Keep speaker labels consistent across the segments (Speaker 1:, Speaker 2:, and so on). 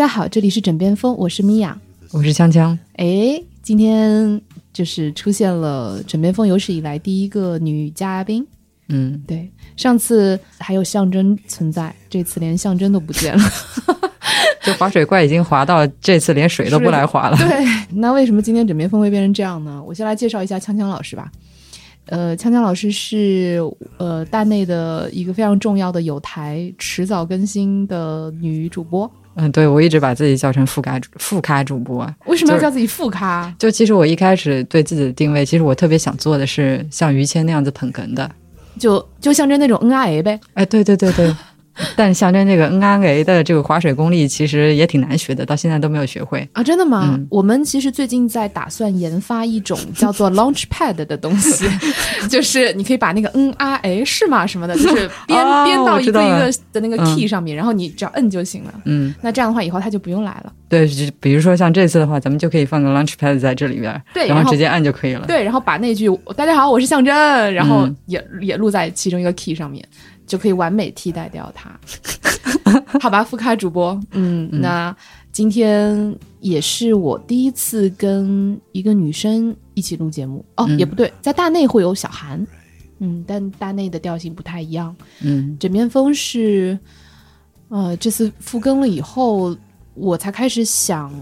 Speaker 1: 家好，这里是枕边风，我是米娅。
Speaker 2: 我是锵锵，
Speaker 1: 哎，今天就是出现了枕边风有史以来第一个女嘉宾。
Speaker 2: 嗯，
Speaker 1: 对，上次还有象征存在，这次连象征都不见了。
Speaker 2: 这滑水怪已经滑到这次连水都不来滑了。
Speaker 1: 对，那为什么今天枕边风会变成这样呢？我先来介绍一下锵锵老师吧。呃，锵锵老师是呃大内的一个非常重要的有台迟早更新的女主播。
Speaker 2: 嗯，对，我一直把自己叫成副咖主副咖主播。
Speaker 1: 为什么要叫自己副咖？
Speaker 2: 就其实我一开始对自己的定位，其实我特别想做的是像于谦那样子捧哏的。
Speaker 1: 就就象征那种 N R A 呗。
Speaker 2: 哎，对对对对。但象征这个 N R A 的这个划水功力，其实也挺难学的，到现在都没有学会。
Speaker 1: 啊，真的吗？
Speaker 2: 嗯
Speaker 1: 我们其实最近在打算研发一种叫做 Launchpad 的东西，就是你可以把那个 N R A 是吗什么的，就是编、
Speaker 2: 哦
Speaker 1: 编到一个一个的那个
Speaker 2: 嗯
Speaker 1: key 上面，然后你只要摁就行了。
Speaker 2: 嗯，
Speaker 1: 那这样的话，以后它就不用来了。
Speaker 2: 对，就比如说像这次的话，咱们就可以放个 Launchpad 在这里边，
Speaker 1: 对然后
Speaker 2: 直接按就可以了。
Speaker 1: 对，然后把那句“大家好，我是象征”，然后
Speaker 2: 嗯
Speaker 1: 也、也录在其中一个 key 上面，就可以完美替代掉它。好吧，副咖主播，嗯，
Speaker 2: 嗯。
Speaker 1: 那今天也是我第一次跟一个女生一起录节目。哦，
Speaker 2: 嗯。
Speaker 1: 也不对，在大内会有小韩，嗯，但大内的调性不太一样。
Speaker 2: 嗯。
Speaker 1: 枕边风是，呃，这次复更了以后，我才开始想，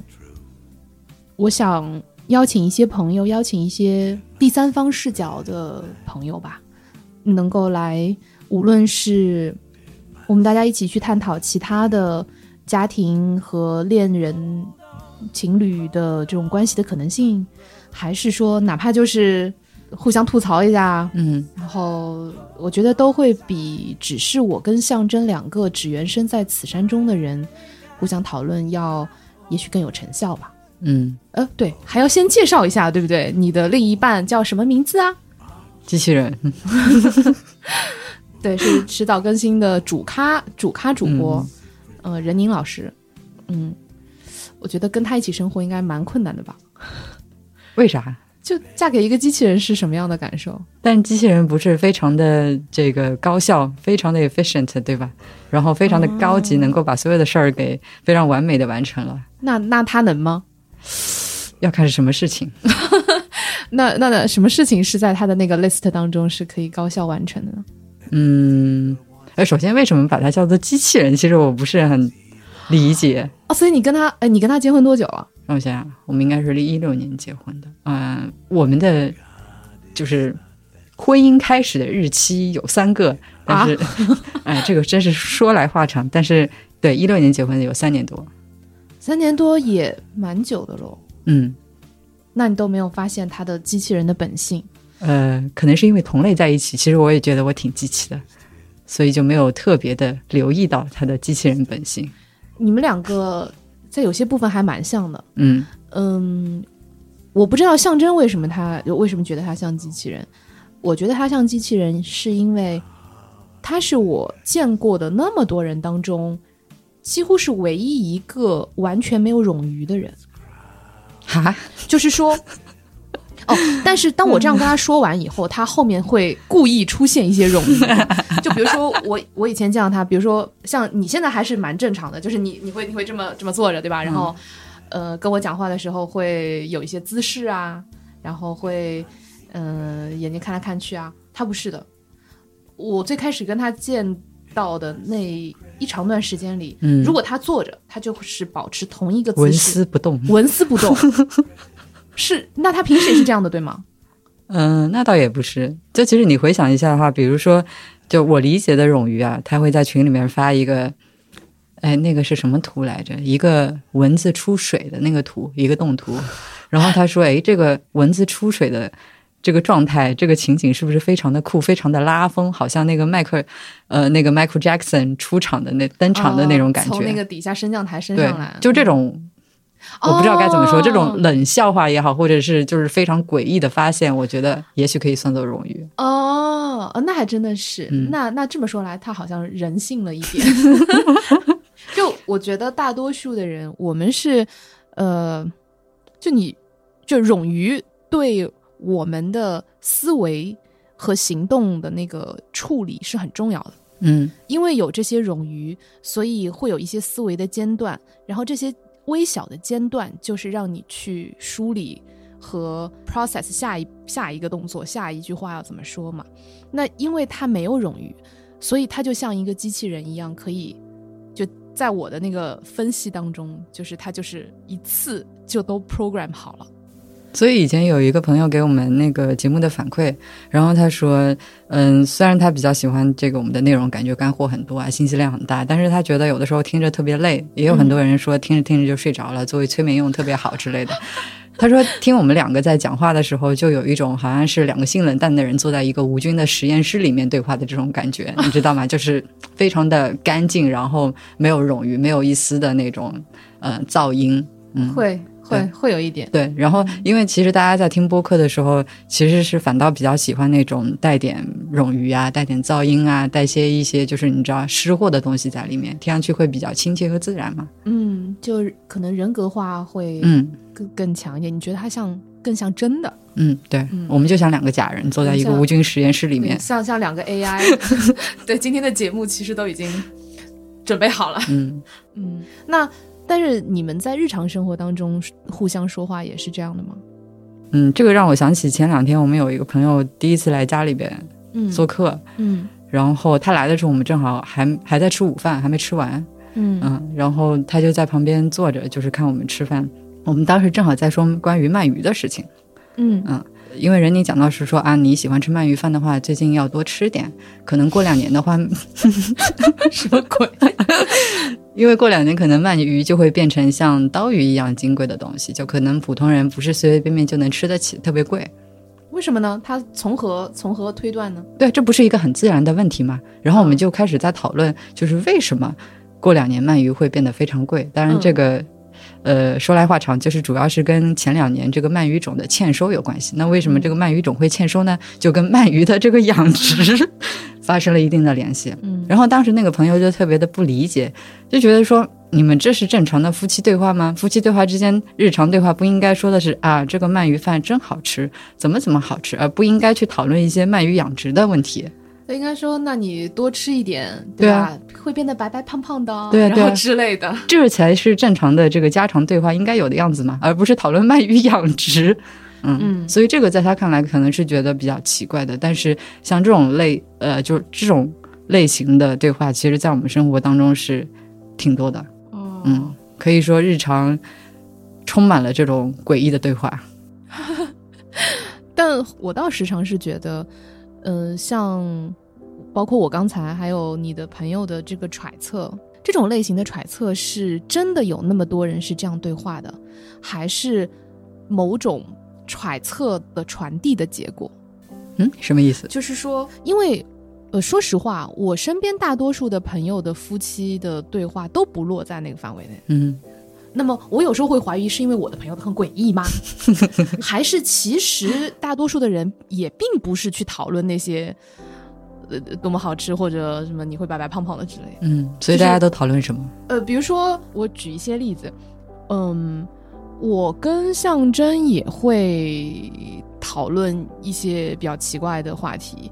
Speaker 1: 我想邀请一些朋友，邀请一些第三方视角的朋友吧，能够来，无论是我们大家一起去探讨其他的家庭和恋人、情侣的这种关系的可能性，还是说哪怕就是互相吐槽一下，
Speaker 2: 嗯
Speaker 1: 然后我觉得都会比只是我跟象征两个只缘身在此山中的人互相讨论要，也许更有成效吧。
Speaker 2: 嗯，
Speaker 1: 呃，对，还要先介绍一下，对不对？你的另一半叫什么名字啊？
Speaker 2: 机器人。
Speaker 1: 对，是 迟早更新的主咖主咖主播，呃，任宁老师。嗯，我觉得跟他一起生活应该蛮困难的吧？
Speaker 2: 为啥？
Speaker 1: 就嫁给一个机器人是什么样的感受？
Speaker 2: 但机器人不是非常的这个高效，非常的 efficient，对吧？然后非常的高级，能够把所有的事儿给非常完美的完成了。
Speaker 1: 那那他能吗？
Speaker 2: 要看是什么事情。
Speaker 1: 那那那什么事情是在他的那个 list 当中是可以高效完成的呢？
Speaker 2: 嗯，呃，首先为什么把它叫做机器人？其实我不是很理解。
Speaker 1: 哦，所以你跟他，哎，你跟他结婚多久了？
Speaker 2: 让我想想，我们应该是一六年结婚的。嗯、我们的就是婚姻开始的日期有三个，但是，哎，这个真是说来话长。但是，对，一六年结婚的有三年多。
Speaker 1: 三年多也蛮久的喽。
Speaker 2: 嗯，
Speaker 1: 那你都没有发现他的机器人的本性？
Speaker 2: 呃，可能是因为同类在一起，其实我也觉得我挺机器的，所以就没有特别的留意到他的机器人本性。
Speaker 1: 你们两个在有些部分还蛮像的。
Speaker 2: 嗯
Speaker 1: 嗯，我不知道象征为什么他为什么觉得他像机器人。我觉得他像机器人，是因为他是我见过的那么多人当中，几乎是唯一一个完全没有冗余的人。
Speaker 2: 哈，
Speaker 1: 就是说，哦，但是当我这样跟他说完以后，他后面会故意出现一些冗余，就比如说我 我以前见到他，比如说像你现在还是蛮正常的，就是你你会你会这么这么坐着对吧？然后、呃跟我讲话的时候会有一些姿势啊，然后会嗯、呃眼睛看来看去啊，他不是的，我最开始跟他见到的那一长段时间里，
Speaker 2: 嗯
Speaker 1: 如果他坐着，他就是保持同一个姿势
Speaker 2: 纹
Speaker 1: 势，
Speaker 2: 丝不动。
Speaker 1: 纹丝不动。是，那他平时也是这样的，对吗？
Speaker 2: 嗯，那倒也不是。就其实你回想一下的话，比如说，就我理解的冗余啊，他会在群里面发一个，哎，那个是什么图来着？一个蚊子出水的那个图，一个动图。然后他说，哎，这个蚊子出水的这个状态，这个情景是不是非常的酷，非常的拉风？好像那个迈克，呃，那个 Michael Jackson 出场的那登场的那种感觉。
Speaker 1: 哦从那个底下升降台升上来，，
Speaker 2: 就这种。我不知道该怎么说，
Speaker 1: 哦
Speaker 2: 这种冷笑话也好，或者是就是非常诡异的发现，我觉得也许可以算作冗余。
Speaker 1: 哦，呃那还真的是，
Speaker 2: 嗯
Speaker 1: 那那这么说来，他好像人性了一点。就我觉得大多数的人，我们是，呃，就你就冗余对我们的思维和行动的那个处理是很重要的。
Speaker 2: 嗯
Speaker 1: 因为有这些冗余，所以会有一些思维的间断，然后这些微小的间断就是让你去梳理和 process 下一下一个动作、下一句话要怎么说嘛。那因为它没有冗余，所以它就像一个机器人一样，可以就在我的那个分析当中，就是它就是一次就都 program 好了。
Speaker 2: 所以以前有一个朋友给我们那个节目的反馈，然后他说，嗯，虽然他比较喜欢这个我们的内容，感觉干货很多啊，信息量很大，但是他觉得有的时候听着特别累，也有很多人说听着听着就睡着了，作为催眠用特别好之类的。他说听我们两个在讲话的时候，就有一种好像是两个性冷淡的人坐在一个无菌的实验室里面对话的这种感觉，你知道吗？就是非常的干净，然后没有冗余，没有一丝的那种呃噪音。嗯，
Speaker 1: 会会会有一点，
Speaker 2: 对，然后因为其实大家在听播客的时候，其实是反倒比较喜欢那种带点冗余啊、带点噪音啊、带些一些就是你知道湿货的东西在里面，听上去会比较亲切和自然嘛。
Speaker 1: 嗯，就是可能人格化会
Speaker 2: 嗯
Speaker 1: 更更强一点。你觉得它像更像真的？
Speaker 2: 嗯，对，
Speaker 1: 嗯
Speaker 2: 我们就像两个假人坐在一个无菌实验室里
Speaker 1: 对
Speaker 2: 面。
Speaker 1: 像像两个 AI。对，今天的节目其实都已经准备好了。
Speaker 2: 嗯，
Speaker 1: 嗯，那但是你们在日常生活当中互相说话也是这样的吗？
Speaker 2: 嗯，这个让我想起前两天我们有一个朋友第一次来家里边
Speaker 1: 嗯，
Speaker 2: 做客，
Speaker 1: 嗯。
Speaker 2: 然后他来的时候我们正好还还在吃午饭，还没吃完，
Speaker 1: 嗯。
Speaker 2: 嗯，然后他就在旁边坐着，就是看我们吃饭。我们当时正好在说关于鳗鱼的事情，
Speaker 1: 嗯
Speaker 2: 因为人你讲到是说啊，你喜欢吃鳗鱼饭的话，最近要多吃点，可能过两年的话，
Speaker 1: 什么鬼？
Speaker 2: 因为过两年可能鳗鱼就会变成像刀鱼一样金贵的东西，就可能普通人不是随随便便就能吃得起，特别贵。
Speaker 1: 为什么呢？它从何从何推断呢？
Speaker 2: 对，这不是一个很自然的问题吗？然后我们就开始在讨论，就是为什么过两年鳗鱼会变得非常贵。当然，这个、呃说来话长，就是主要是跟前两年这个鳗鱼种的欠收有关系。那为什么这个鳗鱼种会欠收呢？就跟鳗鱼的这个养殖 发生了一定的联系。
Speaker 1: 嗯
Speaker 2: 然后当时那个朋友就特别的不理解，就觉得说你们这是正常的夫妻对话吗？夫妻对话之间日常对话不应该说的是啊这个鳗鱼饭真好吃，怎么怎么好吃，而不应该去讨论一些鳗鱼养殖的问题。
Speaker 1: 那应该说，那你多吃一点，
Speaker 2: 对
Speaker 1: 吧？
Speaker 2: 啊
Speaker 1: 会变得白白胖胖的哦，
Speaker 2: 对啊对啊
Speaker 1: 然后之类的。
Speaker 2: 这才是正常的这个家常对话应该有的样子嘛，而不是讨论鳗鱼养殖。嗯，
Speaker 1: 嗯
Speaker 2: 所以这个在他看来可能是觉得比较奇怪的，但是像这种类呃，就这种类型的对话，其实在我们生活当中是挺多的。
Speaker 1: 哦
Speaker 2: 嗯，可以说日常充满了这种诡异的对话。
Speaker 1: 但我倒时常是觉得，呃，像包括我刚才还有你的朋友的这个揣测，这种类型的揣测是真的有那么多人是这样对话的，还是某种揣测的传递的结果？
Speaker 2: 嗯，什么意思？
Speaker 1: 就是说，因为呃，说实话，我身边大多数的朋友的夫妻的对话都不落在那个范围内。
Speaker 2: 嗯
Speaker 1: 那么我有时候会怀疑，是因为我的朋友都很诡异吗？还是其实大多数的人也并不是去讨论那些呃多么好吃或者什么你会白白胖胖的之类的。
Speaker 2: 嗯，所以大家都讨论什么？
Speaker 1: 呃，比如说我举一些例子，嗯，我跟象征也会讨论一些比较奇怪的话题，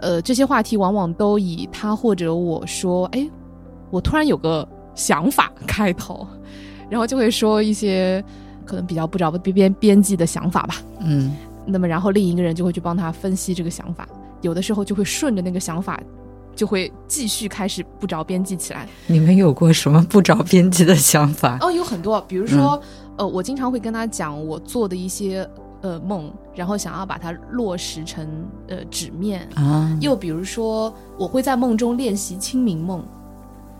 Speaker 1: 呃，这些话题往往都以他或者我说，哎，我突然有个想法开头，然后就会说一些可能比较不着边边边际的想法吧。
Speaker 2: 嗯
Speaker 1: 那么然后另一个人就会去帮他分析这个想法，有的时候就会顺着那个想法。就会继续开始不着边际起来，
Speaker 2: 你们有过什么不着边际的想法？
Speaker 1: 哦，有很多，比如说，呃，我经常会跟他讲我做的一些呃梦，然后想要把它落实成呃纸面。
Speaker 2: 啊，
Speaker 1: 又比如说，我会在梦中练习清明梦，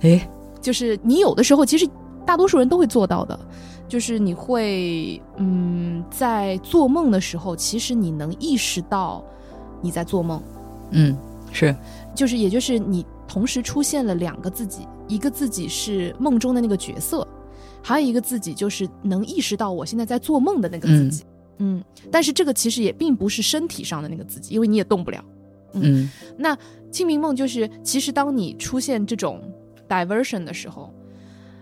Speaker 2: 诶，
Speaker 1: 就是你有的时候其实大多数人都会做到的，就是你会嗯在做梦的时候，其实你能意识到你在做梦，
Speaker 2: 嗯，是，
Speaker 1: 就是也就是你同时出现了两个自己，一个自己是梦中的那个角色，还有一个自己就是能意识到我现在在做梦的那个自己。嗯。但是这个其实也并不是身体上的那个自己，因为你也动不了。
Speaker 2: 嗯。
Speaker 1: 那清明梦就是，其实当你出现这种 diversion 的时候，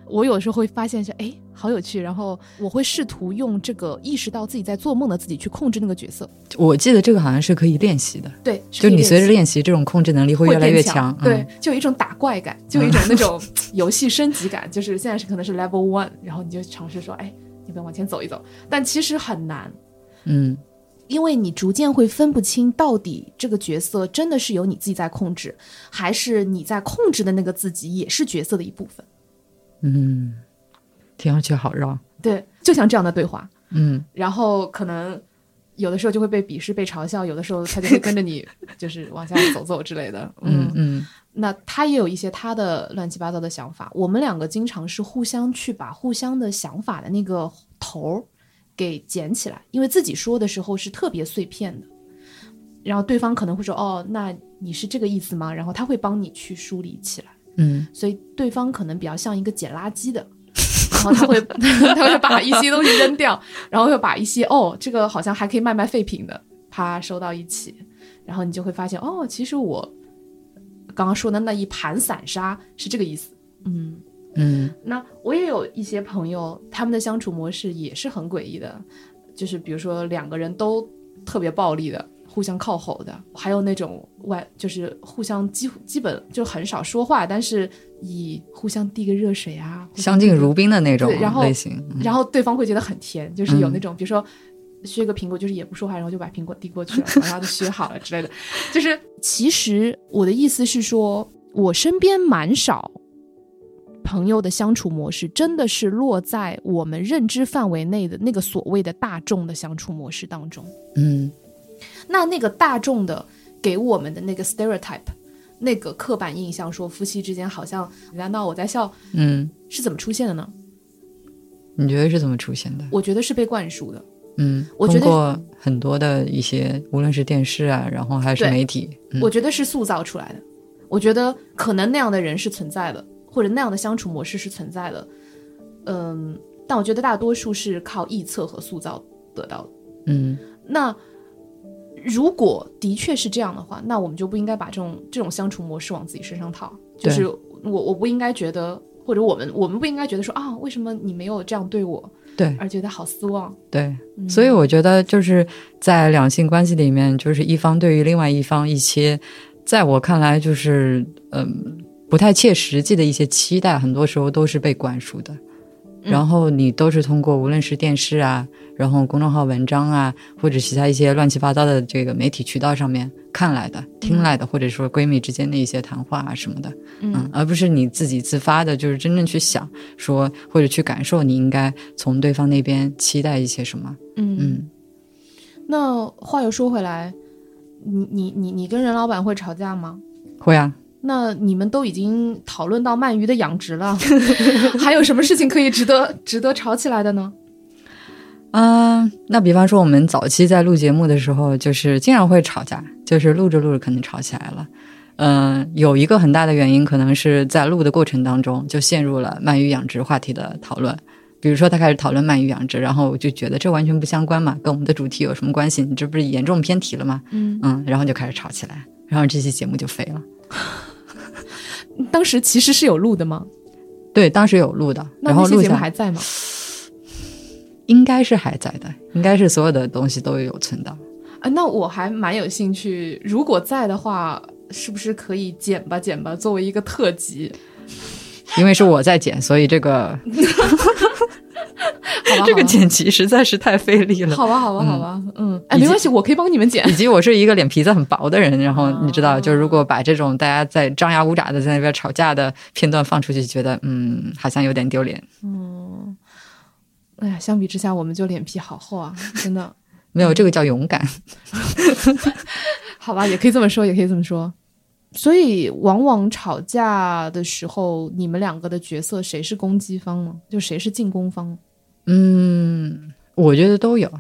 Speaker 1: 我有时候会发现是哎，好有趣，然后我会试图用这个意识到自己在做梦的自己去控制那个角色。
Speaker 2: 我记得这个好像是可以练习的，
Speaker 1: 对，
Speaker 2: 就你随着
Speaker 1: 练
Speaker 2: 练习，这种控制能力会越来越强。嗯
Speaker 1: 对，就有一种打怪感，就有一种那种 游戏升级感，就是现在是可能是 level one，然后你就尝试说，哎，要不要往前走一走？但其实很难，
Speaker 2: 嗯
Speaker 1: 因为你逐渐会分不清到底这个角色真的是由你自己在控制，还是你在控制的那个自己也是角色的一部分。
Speaker 2: 嗯，听上去好绕。
Speaker 1: 对，就像这样的对话，
Speaker 2: 嗯
Speaker 1: 然后可能有的时候就会被鄙视、被嘲笑，有的时候他就会跟着你 就是往下走走之类的。
Speaker 2: 嗯嗯
Speaker 1: 那他也有一些他的乱七八糟的想法，我们两个经常是互相去把互相的想法的那个头儿给捡起来，因为自己说的时候是特别碎片的，然后对方可能会说：“哦，那你是这个意思吗？”然后他会帮你去梳理起来，
Speaker 2: 嗯
Speaker 1: 所以对方可能比较像一个捡垃圾的。然后他会 他会把一些东西扔掉，然后又把一些哦，这个好像还可以卖卖废品的，啪收到一起，然后你就会发现哦，其实我刚刚说的那一盘散沙是这个意思。嗯，
Speaker 2: 嗯
Speaker 1: 那我也有一些朋友，他们的相处模式也是很诡异的，就是比如说两个人都特别暴力的，互相靠吼的，还有那种外就是互相几乎基本就很少说话，但是以互相递个热水啊，相
Speaker 2: 相敬如宾的那种
Speaker 1: 对然后
Speaker 2: 类型。嗯
Speaker 1: 然后对方会觉得很甜，就是有那种，比如说削个苹果，就是也不说话，然后就把苹果递过去了，然后就削好了之类的。就是其实我的意思是说，我身边蛮少朋友的相处模式，真的是落在我们认知范围内的那个所谓的大众的相处模式当中。
Speaker 2: 嗯
Speaker 1: 那那个大众的给我们的那个 stereotype，那个刻板印象，说夫妻之间好像你在闹我在笑，
Speaker 2: 嗯，
Speaker 1: 是怎么出现的呢？
Speaker 2: 你觉得是怎么出现的？
Speaker 1: 我觉得是被灌输的。
Speaker 2: 嗯，
Speaker 1: 我觉得
Speaker 2: 通过很多的一些，无论是电视啊，然后还是媒体，嗯
Speaker 1: 我觉得是塑造出来的。我觉得可能那样的人是存在的，或者那样的相处模式是存在的。嗯，但我觉得大多数是靠臆测和塑造得到的。
Speaker 2: 嗯
Speaker 1: 那如果的确是这样的话，那我们就不应该把这种这种相处模式往自己身上套。就是我我不应该觉得，或者我们我们不应该觉得说啊，为什么你没有这样对我，
Speaker 2: 对
Speaker 1: 而觉得好失望。
Speaker 2: 对，
Speaker 1: 嗯
Speaker 2: 所以我觉得就是在两性关系里面，就是一方对于另外一方一些，在我看来就是嗯不太切实际的一些期待，很多时候都是被灌输的。
Speaker 1: 嗯。
Speaker 2: 然后你都是通过无论是电视啊，然后公众号文章啊，或者其他一些乱七八糟的这个媒体渠道上面看来的、听来的，或者说闺蜜之间的一些谈话啊什么的，嗯，而不是你自己自发的，就是真正去想说或者去感受，你应该从对方那边期待一些什么。
Speaker 1: 嗯。
Speaker 2: 嗯。
Speaker 1: 那话又说回来，你你你你跟任老板会吵架吗？
Speaker 2: 会啊，
Speaker 1: 那你们都已经讨论到鳗鱼的养殖了，还有什么事情可以值得值得吵起来的呢？
Speaker 2: 啊、那比方说我们早期在录节目的时候，就是经常会吵架，就是录着录着可能吵起来了。嗯、有一个很大的原因，可能是在录的过程当中就陷入了鳗鱼养殖话题的讨论。比如说，他开始讨论鳗鱼养殖，然后我就觉得这完全不相关嘛，跟我们的主题有什么关系？你这不是严重偏题了吗？
Speaker 1: 嗯，
Speaker 2: 嗯，然后就开始吵起来，然后这期节目就废了。
Speaker 1: 当时其实是有录的吗？
Speaker 2: 对，当时有录的，
Speaker 1: 那那些节目还在吗？
Speaker 2: 应该是还在的，应该是所有的东西都有存档。
Speaker 1: 啊，那我还蛮有兴趣，如果在的话，是不是可以剪吧剪吧，作为一个特辑？
Speaker 2: 因为是我在剪，所以这个
Speaker 1: 好吧，
Speaker 2: 这个剪辑实在是太费力了。
Speaker 1: 好吧，好吧，好吧，嗯，哎，没关系，我可以帮你们剪
Speaker 2: 以。及我是一个脸皮子很薄的人，然后你知道，
Speaker 1: 哦
Speaker 2: 就如果把这种大家在张牙舞爪的在那边吵架的片段放出去，觉得嗯，好像有点丢脸。
Speaker 1: 嗯，哎呀，相比之下，我们就脸皮好厚啊，真的。
Speaker 2: 没有，这个叫勇敢。
Speaker 1: 好吧，也可以这么说，也可以这么说。所以，往往吵架的时候，你们两个的角色谁是攻击方呢？就谁是进攻方？
Speaker 2: 嗯，我觉得都有。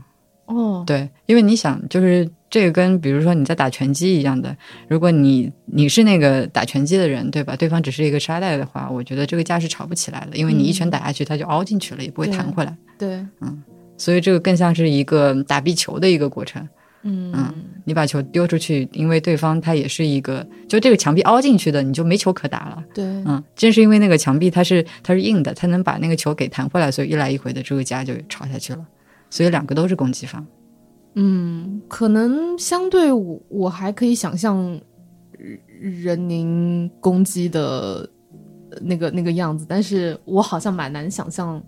Speaker 1: 哦，
Speaker 2: 对，因为你想，就是这个跟比如说你在打拳击一样的，如果你你是那个打拳击的人，对吧？对方只是一个沙袋的话，我觉得这个架是吵不起来的，因为你一拳打下去，它就凹进去了，也不会弹回来。
Speaker 1: 对，嗯
Speaker 2: 所以这个更像是一个打壁球的一个过程。
Speaker 1: 嗯，
Speaker 2: 你把球丢出去，因为对方他也是一个，就这个墙壁凹进去的，你就没球可打了。
Speaker 1: 对，
Speaker 2: 嗯，正是因为那个墙壁它是它是硬的，它能把那个球给弹回来，所以一来一回的这个家就吵下去了。所以两个都是攻击方。
Speaker 1: 嗯，可能相对我我还可以想象人宁攻击的那个那个样子，但是我好像蛮难想象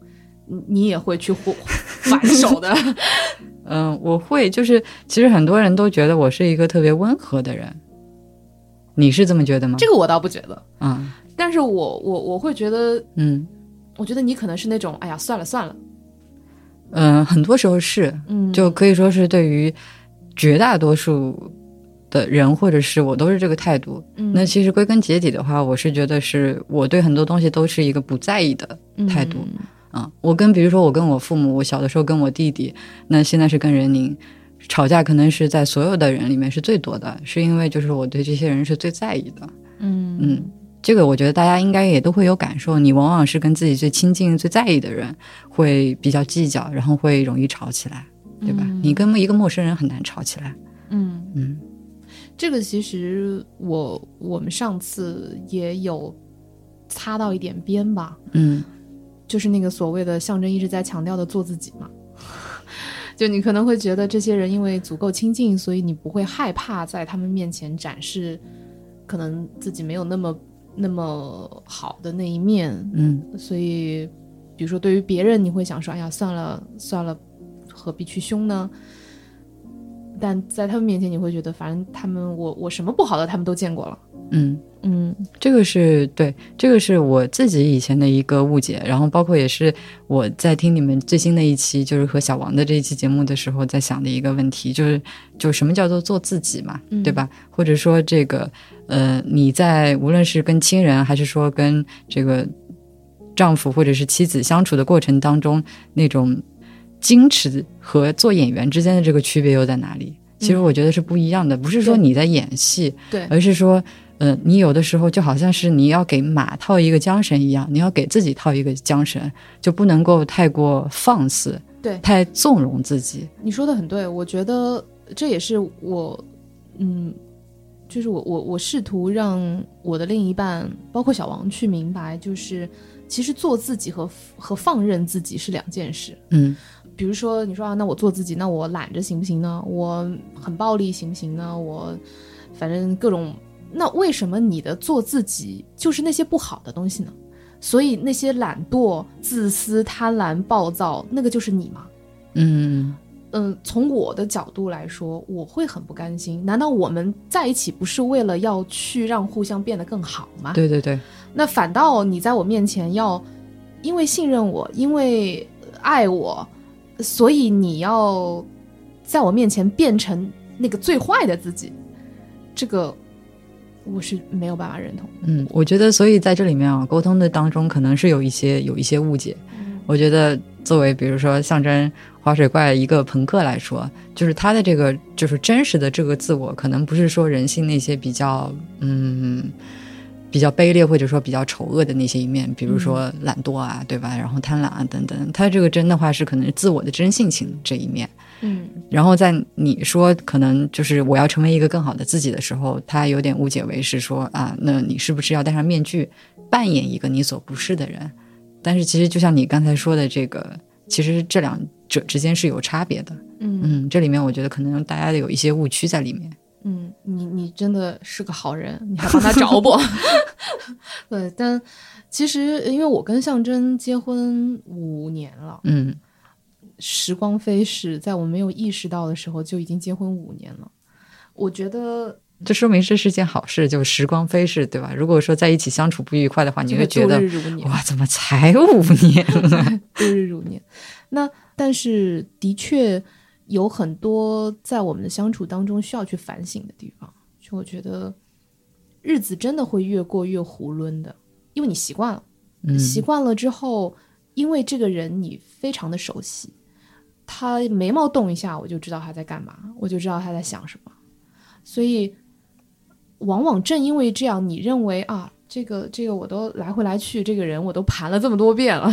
Speaker 1: 你你也会去还 反手的。
Speaker 2: 嗯，我会，就是其实很多人都觉得我是一个特别温和的人，你是这么觉得吗？
Speaker 1: 这个我倒不觉得，
Speaker 2: 嗯
Speaker 1: 但是我我我会觉得，
Speaker 2: 嗯
Speaker 1: 我觉得你可能是那种，哎呀，算了算了，
Speaker 2: 嗯，很多时候是，
Speaker 1: 嗯，
Speaker 2: 就可以说是对于绝大多数的人或者是我都是这个态度。
Speaker 1: 嗯
Speaker 2: 那其实归根结底的话，我是觉得是我对很多东西都是一个不在意的态度。
Speaker 1: 嗯
Speaker 2: 啊，我跟比如说我跟我父母，我小的时候跟我弟弟，那现在是跟任宁吵架，可能是在所有的人里面是最多的，是因为就是我对这些人是最在意的。
Speaker 1: 嗯
Speaker 2: 嗯，这个我觉得大家应该也都会有感受，你往往是跟自己最亲近、最在意的人会比较计较，然后会容易吵起来，对吧？
Speaker 1: 嗯
Speaker 2: 你跟一个陌生人很难吵起来。
Speaker 1: 嗯，
Speaker 2: 嗯
Speaker 1: 这个其实我我们上次也有擦到一点边吧，
Speaker 2: 嗯
Speaker 1: 就是那个所谓的象征一直在强调的做自己嘛。就你可能会觉得这些人因为足够亲近，所以你不会害怕在他们面前展示可能自己没有那么那么好的那一面。
Speaker 2: 嗯
Speaker 1: 所以，比如说对于别人，你会想说：“哎呀，算了算了，何必去凶呢？”但在他们面前，你会觉得，反正他们我我什么不好的他们都见过了。
Speaker 2: 嗯。
Speaker 1: 嗯
Speaker 2: 这个是对，这个是我自己以前的一个误解，然后包括也是我在听你们最新的一期，就是和小王的这一期节目的时候，在想的一个问题，就是就什么叫做做自己嘛，
Speaker 1: 嗯
Speaker 2: 对吧？或者说这个呃，你在无论是跟亲人，还是说跟这个丈夫或者是妻子相处的过程当中，那种矜持和做演员之间的这个区别又在哪里？其实
Speaker 1: 嗯
Speaker 2: 我觉得是不一样的，不是说你在演戏，
Speaker 1: 对，
Speaker 2: 而是说，呃，你有的时候就好像是你要给马套一个缰绳一样，你要给自己套一个缰绳，就不能够太过放肆，
Speaker 1: 对
Speaker 2: 太纵容自己。
Speaker 1: 你说的很对，我觉得这也是我，嗯，就是我我我试图让我的另一半，包括小王去明白，就是其实做自己和和放任自己是两件事。
Speaker 2: 嗯
Speaker 1: 比如说，你说啊，那我做自己，那我懒着行不行呢？我很暴力行不行呢？我反正各种，那为什么你的做自己就是那些不好的东西呢？所以那些懒惰、自私、贪婪、暴躁，那个就是你吗？
Speaker 2: 嗯
Speaker 1: 嗯，从我的角度来说，我会很不甘心。难道我们在一起不是为了要去让互相变得更好吗？
Speaker 2: 对对对，
Speaker 1: 那反倒你在我面前要，因为信任我，因为爱我，所以你要在我面前变成那个最坏的自己，这个我是没有办法认同。
Speaker 2: 嗯，我觉得，所以在这里面啊，沟通的当中可能是有一些有一些误解。我觉得，作为比如说象征滑水怪一个朋克来说，就是他的这个就是真实的这个自我，可能不是说人性那些比较嗯比较卑劣或者说比较丑恶的那些一面，比如说懒惰啊，对吧？然后贪婪啊等等，他这个真的话是可能是自我的真性情这一面。
Speaker 1: 嗯
Speaker 2: 然后在你说可能就是我要成为一个更好的自己的时候，他有点误解为是说啊，那你是不是要戴上面具，扮演一个你所不是的人？但是其实就像你刚才说的这个，其实这两者之间是有差别的。
Speaker 1: 嗯
Speaker 2: 嗯，这里面我觉得可能大家有一些误区在里面。
Speaker 1: 嗯，你你真的是个好人，你还帮他找不。对，但其实因为我跟象征结婚五年了，
Speaker 2: 嗯
Speaker 1: 时光飞逝，在我没有意识到的时候就已经结婚五年了。我觉得
Speaker 2: 这说明这是件好事，就时光飞逝，对吧？如果说在一起相处不愉快的话，你会觉得哇，怎么才五年啊？
Speaker 1: 度日如年。那但是的确有很多在我们的相处当中需要去反省的地方。就我觉得日子真的会越过越囫囵的，因为你习惯了。
Speaker 2: 嗯
Speaker 1: 习惯了之后，因为这个人你非常的熟悉，他眉毛动一下，我就知道他在干嘛，我就知道他在想什么。所以，往往正因为这样，你认为啊，这个这个我都来回来去，这个人我都盘了这么多遍了，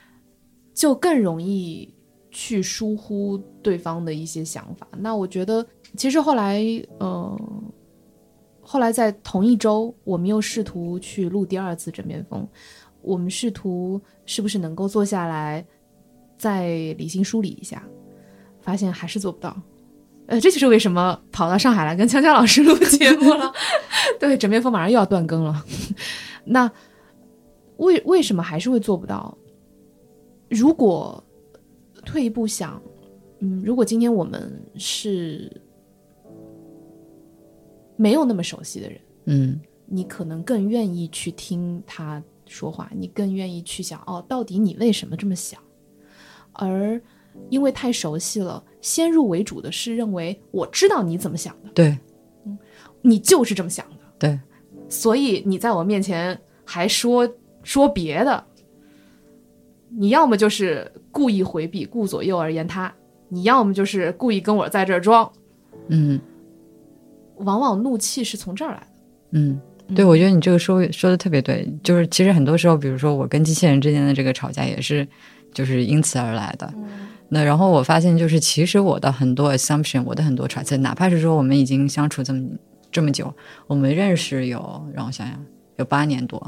Speaker 1: 就更容易去疏忽对方的一些想法。那我觉得，其实后来，呃，后来在同一周，我们又试图去录第二次枕边风，我们试图是不是能够坐下来，再理性梳理一下，发现还是做不到。呃，这就是为什么跑到上海来跟锵锵老师录节目了。对，枕边风马上又要断更了。那为为什么还是会做不到？如果退一步想，嗯，如果今天我们是没有那么熟悉的人，
Speaker 2: 嗯
Speaker 1: 你可能更愿意去听他说话，你更愿意去想，哦，到底你为什么这么想？而因为太熟悉了，先入为主的是认为我知道你怎么想的，
Speaker 2: 对
Speaker 1: 你就是这么想的，
Speaker 2: 对，
Speaker 1: 所以你在我面前还说说别的，你要么就是故意回避、顾左右而言他，你要么就是故意跟我在这儿装。
Speaker 2: 嗯
Speaker 1: 往往怒气是从这儿来的。
Speaker 2: 嗯。对，我觉得你这个说说的特别对，就是其实很多时候，比如说我跟机器人之间的这个吵架，也是就是因此而来的。那然后我发现，就是其实我的很多 assumption，我的很多揣测，哪怕是说我们已经相处这么这么久，我们认识有让我想想，有八年多，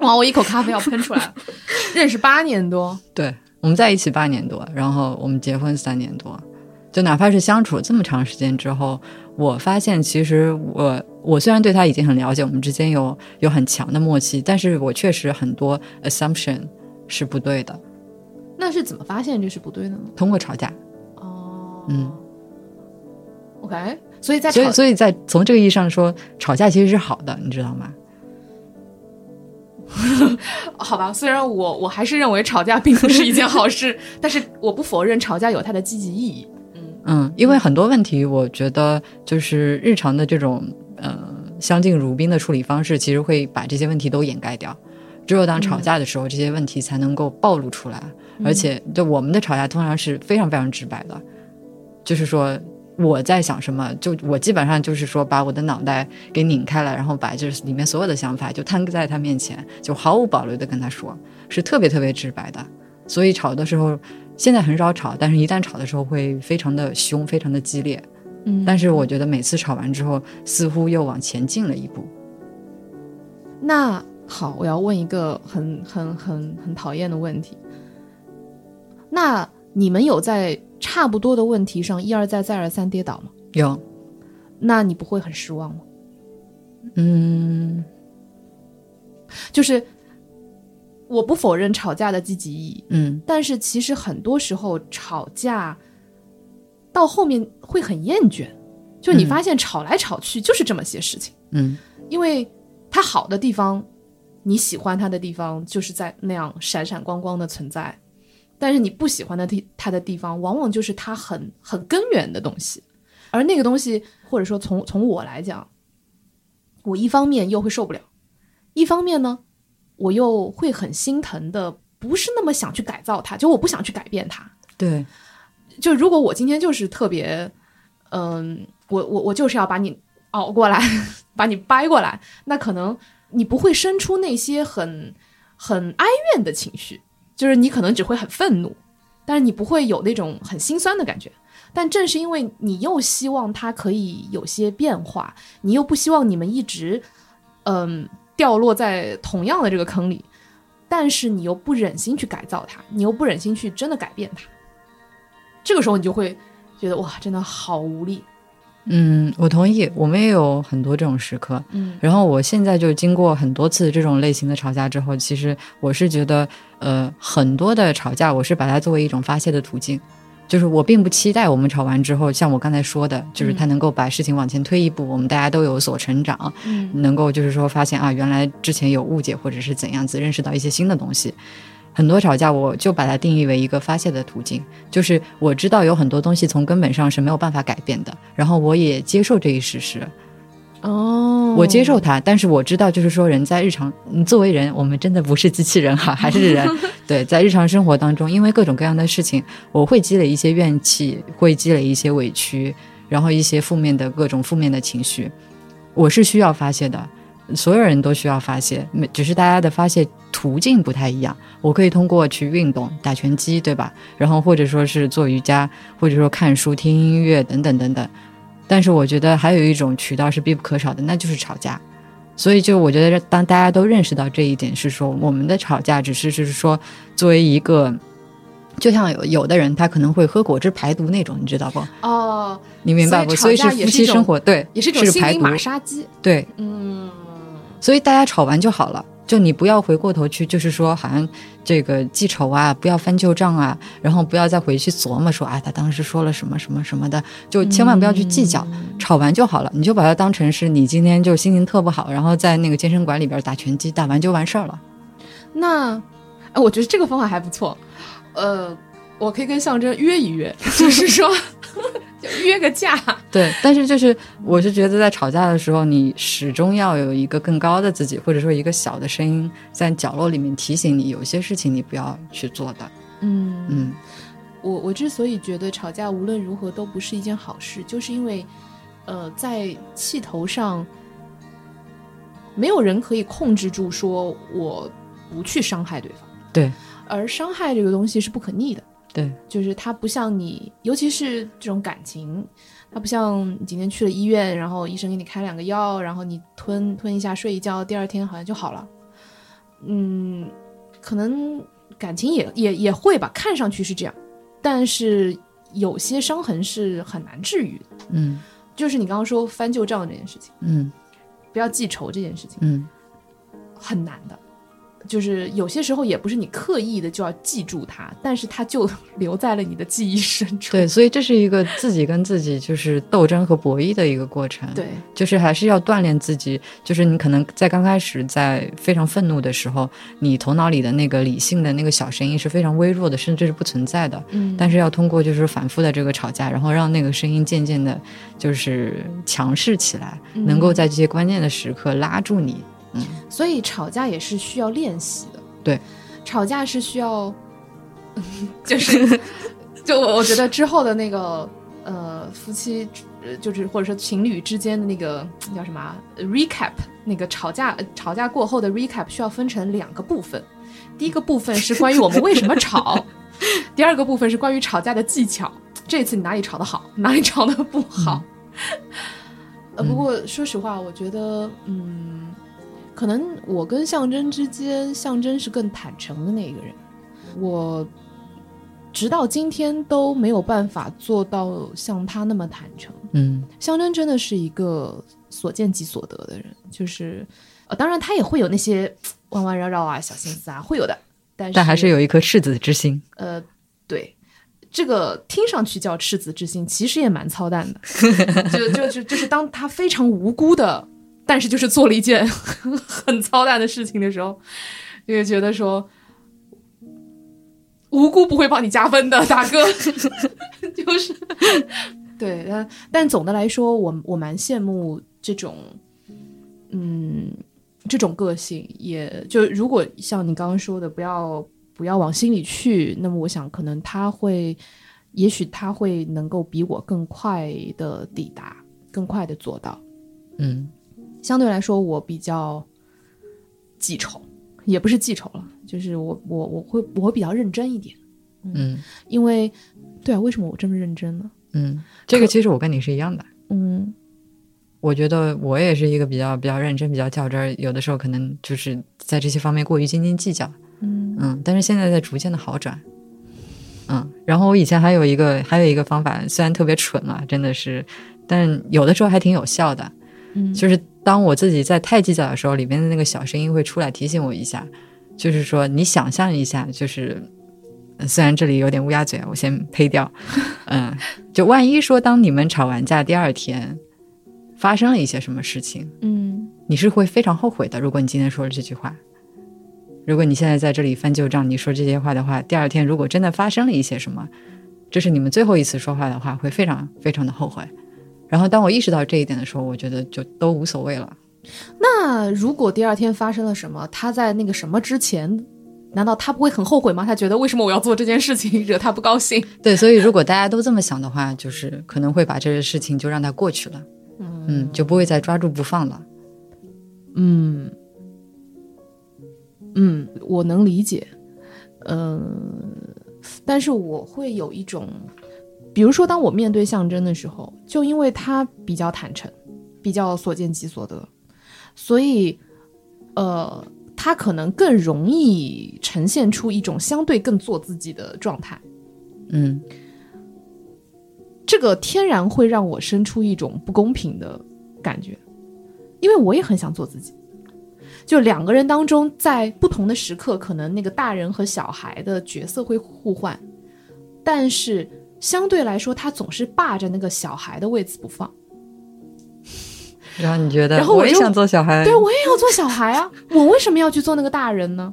Speaker 1: 哇，我一口咖啡要喷出来了。认识八年多，
Speaker 2: 对，我们在一起八年多，然后我们结婚三年多，就哪怕是相处这么长时间之后，我发现其实我我虽然对他已经很了解，我们之间有有很强的默契，但是我确实很多 assumption 是不对的，
Speaker 1: 那是怎么发现这是不对的呢？
Speaker 2: 通过吵架，
Speaker 1: 哦，
Speaker 2: 嗯
Speaker 1: ，，OK，所以在
Speaker 2: 所以所以在从这个意义上说，吵架其实是好的，你知道吗？
Speaker 1: 好吧，虽然我我还是认为吵架并不是一件好事，但是我不否认吵架有它的积极意义。
Speaker 2: 嗯，因为很多问题，我觉得就是日常的这种呃相敬如宾的处理方式，其实会把这些问题都掩盖掉。只有当吵架的时候，这些问题才能够暴露出来。而且，就我们的吵架通常是非常非常直白的，就是说我在想什么，就我基本上就是说把我的脑袋给拧开了，然后把就是里面所有的想法就摊在他面前，就毫无保留的跟他说，是特别特别直白的。所以吵的时候，现在很少吵，但是一旦吵的时候会非常的凶，非常的激烈。
Speaker 1: 嗯
Speaker 2: 但是我觉得每次吵完之后，似乎又往前进了一步。
Speaker 1: 那好，我要问一个很很很很讨厌的问题。那你们有在差不多的问题上一而再再而三跌倒吗？
Speaker 2: 有，
Speaker 1: 那你不会很失望吗？
Speaker 2: 嗯。
Speaker 1: 就是我不否认吵架的积极意义，
Speaker 2: 嗯。
Speaker 1: 但是其实很多时候吵架到后面会很厌倦，就你
Speaker 2: 嗯。
Speaker 1: 发现吵来吵去就是这么些事情，
Speaker 2: 嗯。
Speaker 1: 因为它好的地方，你喜欢它的地方就是在那样闪闪光光的存在，但是你不喜欢的地它的地方，往往就是它很很根源的东西，而那个东西，或者说从从我来讲，我一方面又会受不了，一方面呢，我又会很心疼的，不是那么想去改造它，就我不想去改变它。
Speaker 2: 对，
Speaker 1: 就如果我今天就是特别，嗯，我我我就是要把你熬过来，把你掰过来，那可能你不会生出那些很很哀怨的情绪，就是你可能只会很愤怒，但是你不会有那种很心酸的感觉。但正是因为你又希望它可以有些变化，你又不希望你们一直，嗯，掉落在同样的这个坑里，但是你又不忍心去改造它，你又不忍心去真的改变它，这个时候你就会觉得哇，真的好无力。
Speaker 2: 嗯，我同意，我们也有很多这种时刻。
Speaker 1: 嗯
Speaker 2: 然后我现在就经过很多次这种类型的吵架之后，其实我是觉得，呃，很多的吵架我是把它作为一种发泄的途径。就是我并不期待我们吵完之后，像我刚才说的，就是他能够把事情往前推一步，我们大家都有所成长，
Speaker 1: 嗯
Speaker 2: 能够就是说发现啊，原来之前有误解或者是怎样子，认识到一些新的东西。很多吵架我就把它定义为一个发泄的途径，就是我知道有很多东西从根本上是没有办法改变的，然后我也接受这一事实，
Speaker 1: 哦
Speaker 2: 我接受它，但是我知道，就是说人在日常，嗯作为人，我们真的不是机器人哈，还是人。对，在日常生活当中，因为各种各样的事情，我会积累一些怨气，会积累一些委屈，然后一些负面的各种负面的情绪，我是需要发泄的。所有人都需要发泄，没只是大家的发泄途径不太一样。我可以通过去运动、打拳击，对吧？然后或者说是做瑜伽，或者说看书、听音乐等等等等。但是我觉得还有一种渠道是必不可少的，那就是吵架。所以就我觉得，当大家都认识到这一点，是说我们的吵架只是就是说作为一个。就像有有的人，他可能会喝果汁排毒那种，你知道不？
Speaker 1: 哦，
Speaker 2: 你明白不？所以是夫妻生活，对，
Speaker 1: 也是一种心灵马杀鸡。
Speaker 2: 对，
Speaker 1: 嗯。
Speaker 2: 所以大家吵完就好了，就你不要回过头去，就是说好像这个记仇啊，不要翻旧账啊，然后不要再回去琢磨说，啊，他当时说了什么什么什么的，就千万不要去计较。吵完就好了，你就把它当成是你今天就心情特不好，然后在那个健身馆里边打拳击，打完就完事儿了。
Speaker 1: 那，哎，我觉得这个方法还不错。呃，我可以跟象征约一约，就是说，就 约个架。
Speaker 2: 对，但是就是我是觉得在吵架的时候，你始终要有一个更高的自己，或者说一个小的声音在角落里面提醒你，有些事情你不要去做的。
Speaker 1: 嗯
Speaker 2: 嗯，
Speaker 1: 我我之所以觉得吵架无论如何都不是一件好事，就是因为，呃，在气头上，没有人可以控制住说我不去伤害对方。
Speaker 2: 对。
Speaker 1: 而伤害这个东西是不可逆的，
Speaker 2: 对，
Speaker 1: 就是它不像你，尤其是这种感情，它不像你今天去了医院，然后医生给你开两个药，然后你吞吞一下，睡一觉，第二天好像就好了。嗯，可能感情也也也会吧，看上去是这样，但是有些伤痕是很难治愈的。
Speaker 2: 嗯，
Speaker 1: 就是你刚刚说翻旧账这件事情，
Speaker 2: 嗯，
Speaker 1: 不要记仇这件事情，
Speaker 2: 嗯，
Speaker 1: 很难的。就是有些时候也不是你刻意的就要记住它，但是它就 留在了你的记忆深处。
Speaker 2: 对，所以这是一个自己跟自己就是斗争和博弈的一个过程。
Speaker 1: 对，
Speaker 2: 就是还是要锻炼自己。就是你可能在刚开始在非常愤怒的时候，你头脑里的那个理性的那个小声音是非常微弱的，甚至是不存在的。
Speaker 1: 嗯。
Speaker 2: 但是要通过就是反复的这个吵架，然后让那个声音渐渐的，就是强势起来，能够在这些关键的时刻拉住你。嗯，
Speaker 1: 所以吵架也是需要练习的。
Speaker 2: 对，
Speaker 1: 吵架是需要，就是，就我我觉得之后的那个呃夫妻，就是或者说情侣之间的那个叫什么 recap，那个吵架吵架过后的 recap 需要分成两个部分。第一个部分是关于我们为什么吵，第二个部分是关于吵架的技巧。这次你哪里吵得好，哪里吵得不好？呃，不过说实话，我觉得嗯。可能我跟象征之间，象征是更坦诚的那一个人。我直到今天都没有办法做到像他那么坦诚。
Speaker 2: 嗯，
Speaker 1: 象征真的是一个所见即所得的人，就是呃，当然他也会有那些弯弯绕绕啊、小心思啊，会有的。但是
Speaker 2: 但还是有一颗赤子之心。
Speaker 1: 呃，对，这个听上去叫赤子之心，其实也蛮操蛋的。就就就就是当他非常无辜的。但是就是做了一件 很操蛋的事情的时候，就会觉得说无辜不会帮你加分的，大哥，就是对。但但总的来说，我我蛮羡慕这种，嗯，这种个性。也就如果像你刚刚说的，不要不要往心里去，那么我想可能他会，也许他会能够比我更快的抵达，更快的做到，
Speaker 2: 嗯。
Speaker 1: 相对来说，我比较记仇，也不是记仇了，就是我我我会我会比较认真一点，
Speaker 2: 嗯，
Speaker 1: 因为对啊，为什么我这么认真呢？
Speaker 2: 嗯，这个其实我跟你是一样的，
Speaker 1: 嗯，
Speaker 2: 我觉得我也是一个比较比较认真、比较较真儿，有的时候可能就是在这些方面过于斤斤计较，
Speaker 1: 嗯。
Speaker 2: 嗯，但是现在在逐渐的好转，嗯，然后我以前还有一个还有一个方法，虽然特别蠢啊，真的是，但有的时候还挺有效的，
Speaker 1: 嗯，
Speaker 2: 就是。当我自己在太计较的时候，里面的那个小声音会出来提醒我一下，就是说你想象一下，就是虽然这里有点乌鸦嘴，我先呸掉。嗯，就万一说当你们吵完架第二天发生了一些什么事情，
Speaker 1: 嗯，
Speaker 2: 你是会非常后悔的。如果你今天说了这句话，如果你现在在这里翻旧账，你说这些话的话，第二天如果真的发生了一些什么，这是你们最后一次说话的话，会非常非常的后悔。然后，当我意识到这一点的时候，我觉得就都无所谓了。
Speaker 1: 那如果第二天发生了什么，他在那个什么之前，难道他不会很后悔吗？他觉得为什么我要做这件事情，惹他不高兴？
Speaker 2: 对，所以如果大家都这么想的话，就是可能会把这个事情就让它过去了，嗯，就不会再抓住不放了。
Speaker 1: 嗯嗯，我能理解，嗯、但是我会有一种，比如说当我面对象征的时候，就因为他比较坦诚，比较所见即所得，所以呃，他可能更容易呈现出一种相对更做自己的状态。
Speaker 2: 嗯
Speaker 1: 这个天然会让我生出一种不公平的感觉，因为我也很想做自己。就两个人当中，在不同的时刻，可能那个大人和小孩的角色会互换，但是相对来说，他总是霸着那个小孩的位子不放。
Speaker 2: 然后你觉得，
Speaker 1: 然后我
Speaker 2: 我也想做小孩，
Speaker 1: 对，我也要做小孩啊！我为什么要去做那个大人呢？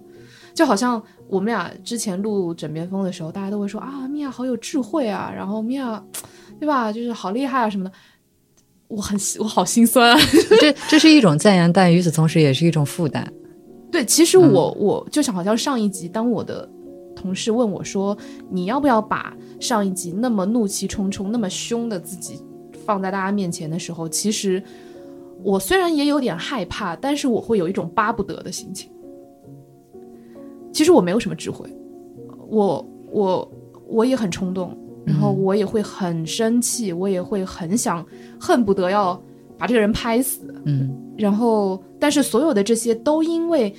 Speaker 1: 就好像我们俩之前录《枕边风》的时候，大家都会说啊，米娅好有智慧啊，然后米娅，对吧？就是好厉害啊什么的。我很我好心酸啊！
Speaker 2: 这这是一种赞扬，但与此同时也是一种负担。
Speaker 1: 对，其实我、我就想，好像上一集，当我的同事问我说，你要不要把上一集那么怒气冲冲、那么凶的自己放在大家面前的时候，其实我虽然也有点害怕，但是我会有一种巴不得的心情。其实我没有什么智慧，我我我也很冲动，然后我也会很生气，我也会很想恨不得要把这个人拍死。
Speaker 2: 嗯
Speaker 1: 然后，但是所有的这些都因为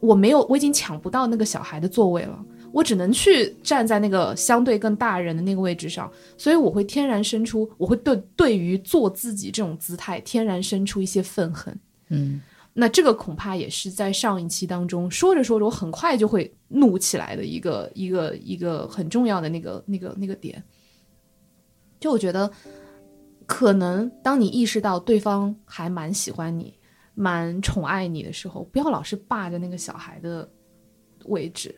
Speaker 1: 我没有，我已经抢不到那个小孩的座位了，我只能去站在那个相对更大人的那个位置上，所以我会天然生出，我会对对于做自己这种姿态天然生出一些愤恨。
Speaker 2: 嗯
Speaker 1: 那这个恐怕也是在上一期当中说着说着，我很快就会怒起来的一个一个一个很重要的那个那个那个点。就我觉得，可能当你意识到对方还蛮喜欢你、蛮宠爱你的时候，不要老是霸着那个小孩的位置。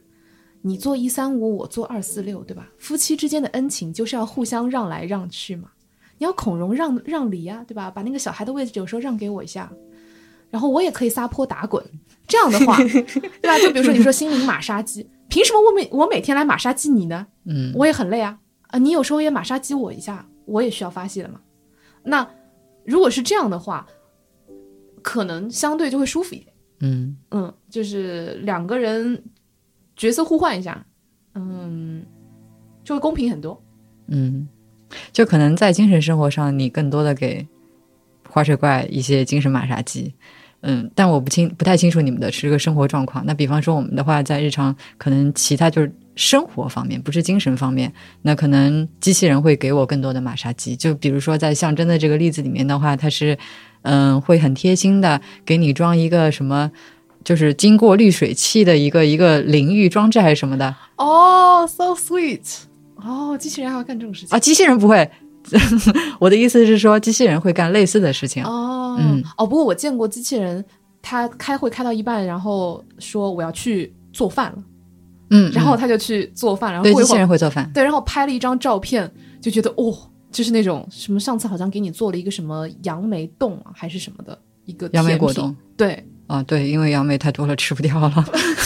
Speaker 1: 你做一三五，我做二四六，对吧？夫妻之间的恩情就是要互相让来让去嘛。你要孔融让让梨啊、对吧？把那个小孩的位置有时候让给我一下，然后我也可以撒泼打滚。这样的话，对吧？就比如说你说心灵马杀鸡，凭什么我每我每天来马杀鸡你呢？
Speaker 2: 嗯
Speaker 1: 我也很累啊啊！你有时候也马杀鸡我一下，我也需要发泄的嘛。那如果是这样的话，可能相对就会舒服一点。
Speaker 2: 嗯
Speaker 1: 嗯，就是两个人角色互换一下，嗯，就会公平很多。
Speaker 2: 嗯，就可能在精神生活上，你更多的给花水怪一些精神马杀鸡。嗯，但我不清不太清楚你们的是个生活状况。那比方说我们的话，在日常可能其他就是生活方面，不是精神方面，那可能机器人会给我更多的马杀鸡。就比如说在象征的这个例子里面的话，它是嗯会很贴心的给你装一个什么，就是经过滤水器的一个一个淋浴装置还是什么的
Speaker 1: 哦、s o sweet。哦，机器人还要干这种事情
Speaker 2: 啊，机器人不会。我的意思是说，机器人会干类似的事情。
Speaker 1: 哦，
Speaker 2: 嗯
Speaker 1: 哦，不过我见过机器人，他开会开到一半，然后说我要去做饭了，
Speaker 2: 嗯，
Speaker 1: 然后
Speaker 2: 嗯
Speaker 1: 他就去做饭，然后
Speaker 2: 对机器人会做饭。
Speaker 1: 对，然后拍了一张照片，就觉得哦，就是那种什么上次好像给你做了一个什么杨梅冻啊，还是什么的一个
Speaker 2: 杨梅果冻，
Speaker 1: 对，
Speaker 2: 啊，对，因为杨梅太多了，吃不掉了。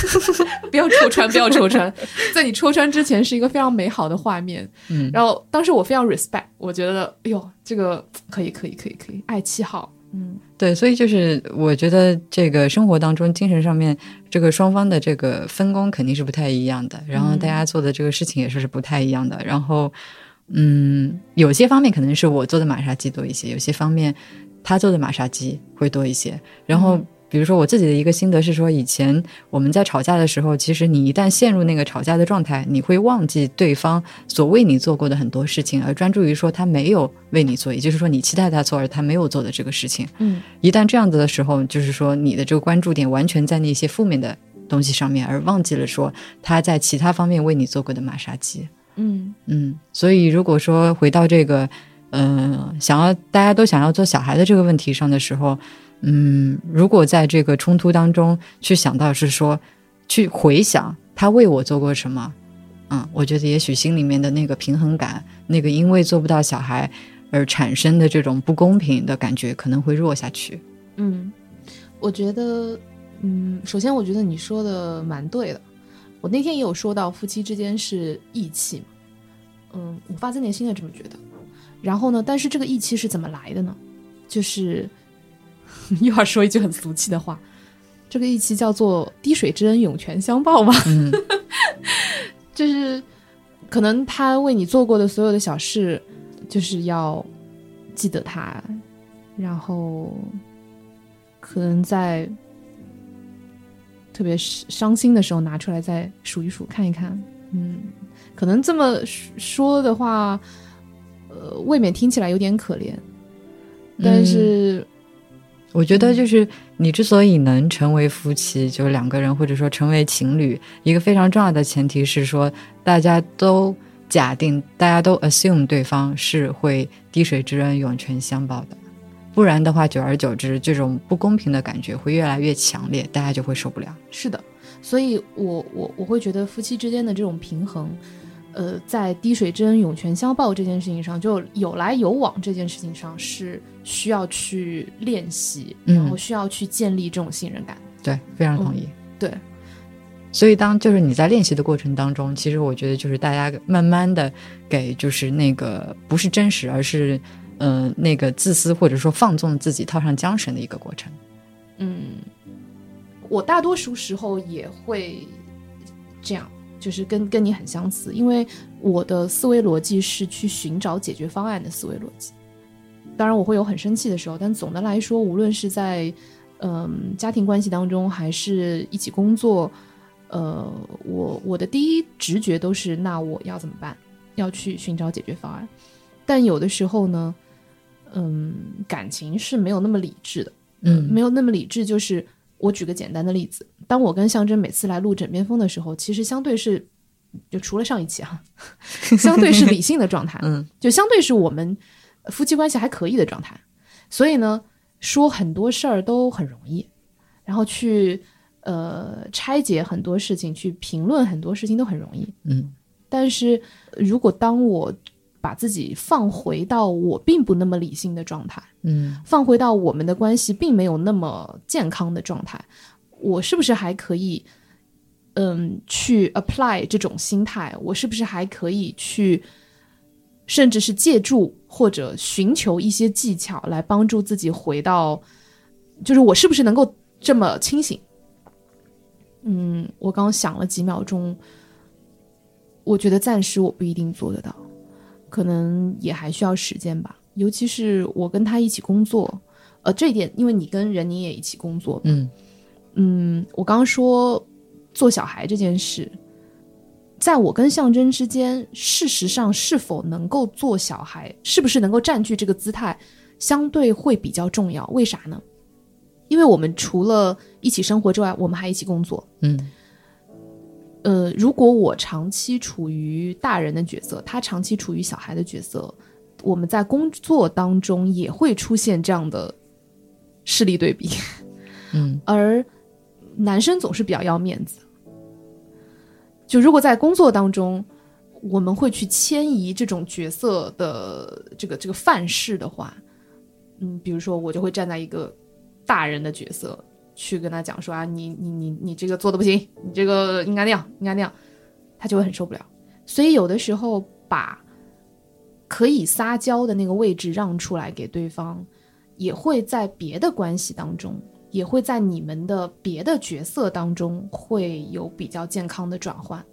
Speaker 1: 不要戳穿，不要戳穿，在你戳穿之前是一个非常美好的画面。
Speaker 2: 嗯
Speaker 1: 然后当时我非常 respect，我觉得，哎呦，这个可以，可以，可以，可以，爱七号，嗯
Speaker 2: 对，所以就是我觉得这个生活当中，精神上面这个双方的这个分工肯定是不太一样的，然后大家做的这个事情也是是不太一样的。然后，嗯，有些方面可能是我做的马杀鸡多一些，有些方面他做的马杀鸡会多一些。然后。比如说我自己的一个心得是说，以前我们在吵架的时候，其实你一旦陷入那个吵架的状态，你会忘记对方所为你做过的很多事情，而专注于说他没有为你做，也就是说你期待他做而他没有做的这个事情。
Speaker 1: 嗯
Speaker 2: 一旦这样子的时候，就是说你的这个关注点完全在那些负面的东西上面，而忘记了说他在其他方面为你做过的马杀鸡。
Speaker 1: 嗯
Speaker 2: 嗯，所以如果说回到这个，呃，想要大家都想要做小孩的这个问题上的时候，嗯，如果在这个冲突当中去想到是说，去回想他为我做过什么，嗯，我觉得也许心里面的那个平衡感，那个因为做不到小孩而产生的这种不公平的感觉，可能会弱下去。
Speaker 1: 嗯，我觉得，嗯，首先我觉得你说的蛮对的。我那天也有说到夫妻之间是义气嘛，嗯，我发自内心的这么觉得。然后呢，但是这个义气是怎么来的呢？就是 又要说一句很俗气的话，这个一期叫做“滴水之恩，涌泉相报”吧，
Speaker 2: 嗯
Speaker 1: 就是可能他为你做过的所有的小事，就是要记得他，然后可能在特别是伤心的时候拿出来再数一数，看一看。嗯，可能这么说的话，呃，未免听起来有点可怜，但是。
Speaker 2: 我觉得就是你之所以能成为夫妻，就是两个人或者说成为情侣，一个非常重要的前提是说，大家都假定，大家都 assume 对方是会滴水之恩涌泉相报的，不然的话，久而久之，这种不公平的感觉会越来越强烈，大家就会受不了。
Speaker 1: 是的，所以我我我会觉得夫妻之间的这种平衡。呃，在滴水之恩涌泉相报这件事情上，就有来有往这件事情上是需要去练习，然后需要去建立这种信任感。
Speaker 2: 对，非常同意。
Speaker 1: 对，
Speaker 2: 所以当就是你在练习的过程当中，其实我觉得就是大家慢慢的给就是那个不是真实，而是呃那个自私或者说放纵自己套上缰绳的一个过程。
Speaker 1: 嗯，我大多数时候也会这样。就是跟跟你很相似，因为我的思维逻辑是去寻找解决方案的思维逻辑。当然，我会有很生气的时候，但总的来说，无论是在嗯家庭关系当中，还是一起工作，呃，我我的第一直觉都是，那我要怎么办？要去寻找解决方案。但有的时候呢，嗯，感情是没有那么理智的，
Speaker 2: 嗯，
Speaker 1: 没有那么理智，就是。我举个简单的例子，当我跟象征每次来录枕边风的时候，其实相对是，就除了上一期哈，相对是理性的状态，
Speaker 2: 嗯，
Speaker 1: 就相对是我们夫妻关系还可以的状态，所以呢，说很多事儿都很容易，然后去呃拆解很多事情，去评论很多事情都很容易，
Speaker 2: 嗯，
Speaker 1: 但是如果当我把自己放回到我并不那么理性的状态，
Speaker 2: 嗯，
Speaker 1: 放回到我们的关系并没有那么健康的状态，我是不是还可以，嗯，去 apply 这种心态？我是不是还可以去，甚至是借助或者寻求一些技巧来帮助自己回到，就是我是不是能够这么清醒？嗯，我刚想了几秒钟，我觉得暂时我不一定做得到。可能也还需要时间吧，尤其是我跟他一起工作，呃，这一点，因为你跟任宁也一起工作，
Speaker 2: 嗯
Speaker 1: 嗯，我刚刚说做小孩这件事，在我跟象征之间，事实上是否能够做小孩，是不是能够占据这个姿态，相对会比较重要。为啥呢？因为我们除了一起生活之外，我们还一起工作，
Speaker 2: 嗯。
Speaker 1: 呃，如果我长期处于大人的角色，他长期处于小孩的角色，我们在工作当中也会出现这样的势力对比。
Speaker 2: 嗯，
Speaker 1: 而男生总是比较要面子，就如果在工作当中，我们会去迁移这种角色的这个这个范式的话，嗯，比如说我就会站在一个大人的角色。去跟他讲说啊，你你你你这个做的不行，你这个应该那样，应该那样，他就会很受不了。所以有的时候把可以撒娇的那个位置让出来给对方，也会在别的关系当中，也会在你们的别的角色当中会有比较健康的转换。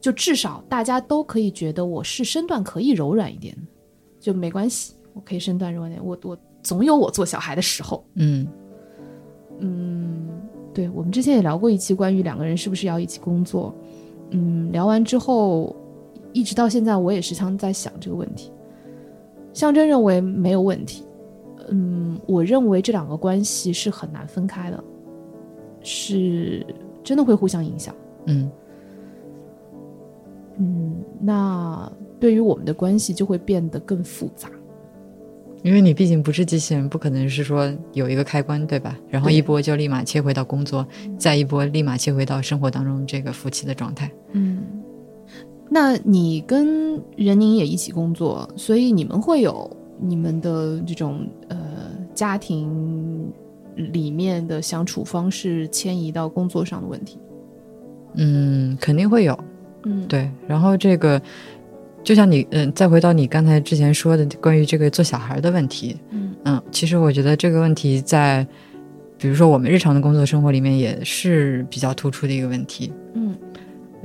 Speaker 1: 就至少大家都可以觉得我是身段可以柔软一点，就没关系，我可以身段柔软点，我我总有我做小孩的时候，
Speaker 2: 嗯。
Speaker 1: 嗯，对，我们之前也聊过一期关于两个人是不是要一起工作。嗯，聊完之后，一直到现在，我也时常在想这个问题。象征认为没有问题，嗯，我认为这两个关系是很难分开的，是真的会互相影响。
Speaker 2: 嗯
Speaker 1: 嗯，那对于我们的关系就会变得更复杂。
Speaker 2: 因为你毕竟不是机器人，不可能是说有一个开关，对吧？然后一波就立马切回到工作，再一波立马切回到生活当中这个夫妻的状态。
Speaker 1: 嗯，那你跟任宁也一起工作，所以你们会有你们的这种呃家庭里面的相处方式迁移到工作上的问题？
Speaker 2: 嗯，肯定会有。
Speaker 1: 嗯，
Speaker 2: 对。然后这个。就像你，嗯，再回到你刚才之前说的关于这个做小孩的问题，
Speaker 1: 嗯
Speaker 2: 嗯，其实我觉得这个问题在，比如说我们日常的工作生活里面也是比较突出的一个问题。
Speaker 1: 嗯，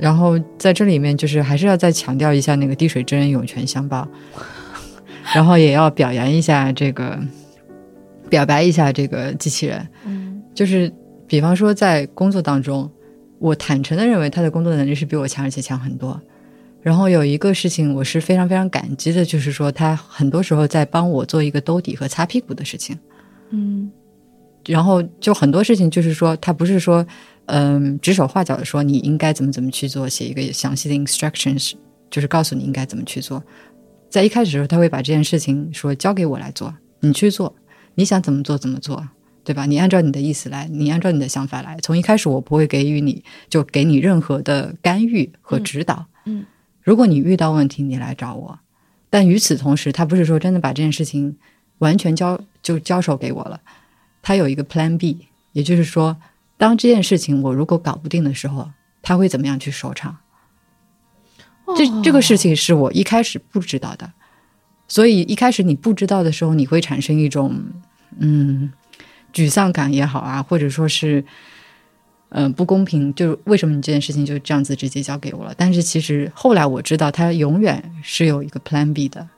Speaker 2: 然后在这里面就是还是要再强调一下那个滴水之恩涌泉相报，然后也要表扬一下这个，表白一下这个机器人。
Speaker 1: 嗯
Speaker 2: 就是比方说在工作当中，我坦诚的认为他的工作能力是比我强，而且强很多。然后有一个事情我是非常非常感激的，就是说他很多时候在帮我做一个兜底和擦屁股的事情。
Speaker 1: 嗯
Speaker 2: 然后就很多事情就是说，他不是说，嗯，指手画脚的说你应该怎么怎么去做，写一个详细的 instructions，就是告诉你应该怎么去做。在一开始的时候，他会把这件事情说交给我来做，你去做，你想怎么做怎么做，对吧？你按照你的意思来，你按照你的想法来。从一开始，我不会给予你就给你任何的干预和指导。
Speaker 1: 嗯
Speaker 2: 如果你遇到问题，你来找我。但与此同时，他不是说真的把这件事情完全交就交手给我了，他有一个 Plan B，也就是说，当这件事情我如果搞不定的时候，他会怎么样去收场？这这个事情是我一开始不知道的，所以一开始你不知道的时候，你会产生一种嗯沮丧感也好啊，或者说是嗯、不公平，就是为什么你这件事情就这样子直接交给我了？但是其实后来我知道，他永远是有一个 Plan B 的。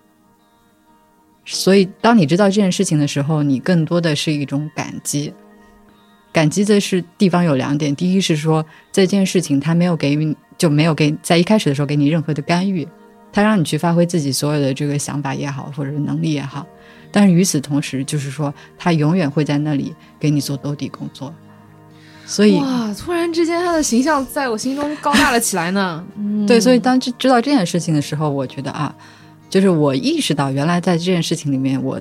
Speaker 2: 所以，当你知道这件事情的时候，你更多的是一种感激。感激的是地方有两点，第一是说这件事情他没有给予，就没有给在一开始的时候给你任何的干预，他让你去发挥自己所有的这个想法也好，或者是能力也好。但是与此同时，就是说他永远会在那里给你做兜底工作。所以，
Speaker 1: 哇，突然之间他的形象在我心中高大了起来呢。嗯，
Speaker 2: 对，所以当知知道这件事情的时候，我觉得啊，就是我意识到原来在这件事情里面，我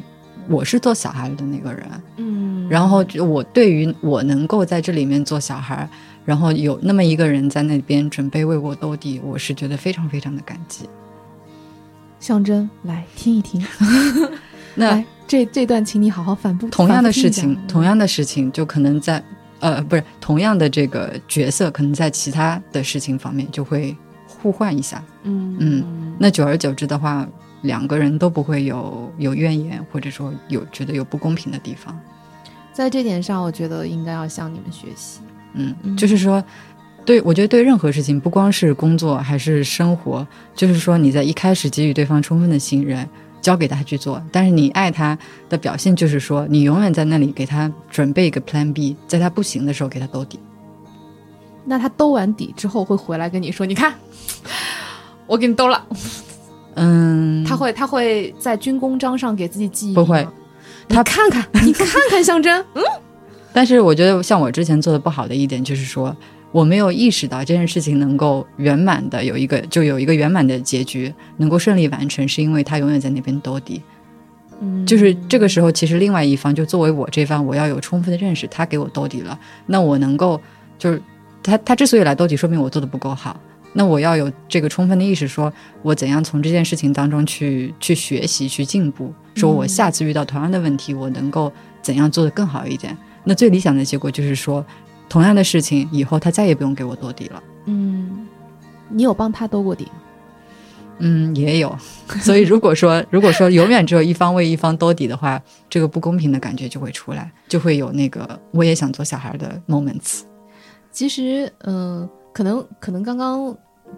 Speaker 2: 我是做小孩的那个人，
Speaker 1: 嗯，
Speaker 2: 然后就我对于我能够在这里面做小孩，然后有那么一个人在那边准备为我兜底，我是觉得非常非常的感激。
Speaker 1: 象征来听一听，
Speaker 2: 那
Speaker 1: 这这段，请你好好反复。
Speaker 2: 同样的事情，同样的事情，就可能在呃不是同样的这个角色，可能在其他的事情方面就会互换一下。
Speaker 1: 嗯
Speaker 2: 嗯那久而久之的话，两个人都不会有有怨言，或者说有觉得有不公平的地方。
Speaker 1: 在这点上，我觉得应该要向你们学习。
Speaker 2: 嗯，
Speaker 1: 嗯
Speaker 2: 就是说，对我觉得对任何事情，不光是工作还是生活，就是说你在一开始给予对方充分的信任，交给他去做，但是你爱他的表现就是说，你永远在那里给他准备一个 Plan B，在他不行的时候给他兜底。
Speaker 1: 那他兜完底之后会回来跟你说：“你看，我给你兜了。
Speaker 2: 嗯，
Speaker 1: 他会他会在军功章上给自己记忆
Speaker 2: 不会。
Speaker 1: 他看看，你看看象征，嗯，
Speaker 2: 但是我觉得像我之前做的不好的一点就是说，我没有意识到这件事情能够圆满的有一个就有一个圆满的结局，能够顺利完成，是因为他永远在那边兜底。
Speaker 1: 嗯。
Speaker 2: 就是这个时候，其实另外一方就作为我这方，我要有充分的认识，他给我兜底了，那我能够就是他他之所以来兜底，说明我做的不够好。那我要有这个充分的意识，说我怎样从这件事情当中去去学习、去进步，说我下次遇到同样的问题，我能够怎样做得更好一点。那最理想的结果就是说，同样的事情以后他再也不用给我兜底了。
Speaker 1: 嗯，你有帮他兜过底吗？
Speaker 2: 嗯，也有。所以如果说如果说永远只有一方为一方兜底的话，这个不公平的感觉就会出来，就会有那个我也想做小孩的 moments。
Speaker 1: 其实，嗯、可能可能刚刚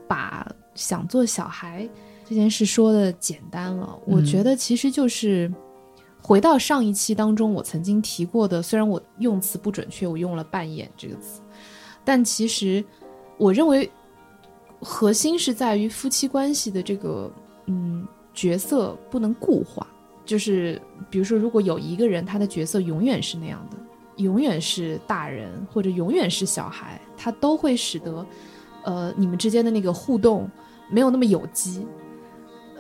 Speaker 1: 把想做小孩这件事说的简单了，我
Speaker 2: 嗯
Speaker 1: 觉得其实就是回到上一期当中我曾经提过的，虽然我用词不准确，我用了“扮演”这个词，但其实我认为核心是在于夫妻关系的这个嗯角色不能固化，就是比如说，如果有一个人他的角色永远是那样的。永远是大人或者永远是小孩，他都会使得，呃，你们之间的那个互动没有那么有机。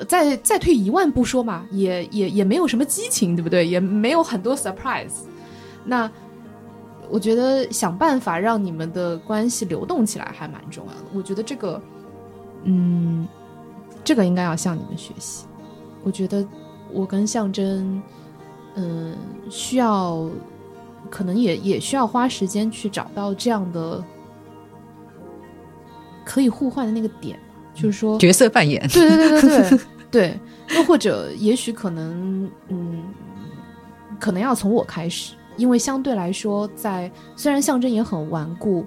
Speaker 1: 再再退一万步说嘛，也也也没有什么激情，对不对？也没有很多 surprise。那我觉得想办法让你们的关系流动起来还蛮重要的。我觉得这个，嗯，这个应该要向你们学习。我觉得我跟象征，嗯，需要。可能也也需要花时间去找到这样的可以互换的那个点，就是说，
Speaker 2: 角色扮演，
Speaker 1: 对对对对对。对，又或者也许可能，嗯，可能要从我开始，因为相对来说，在虽然象征也很顽固，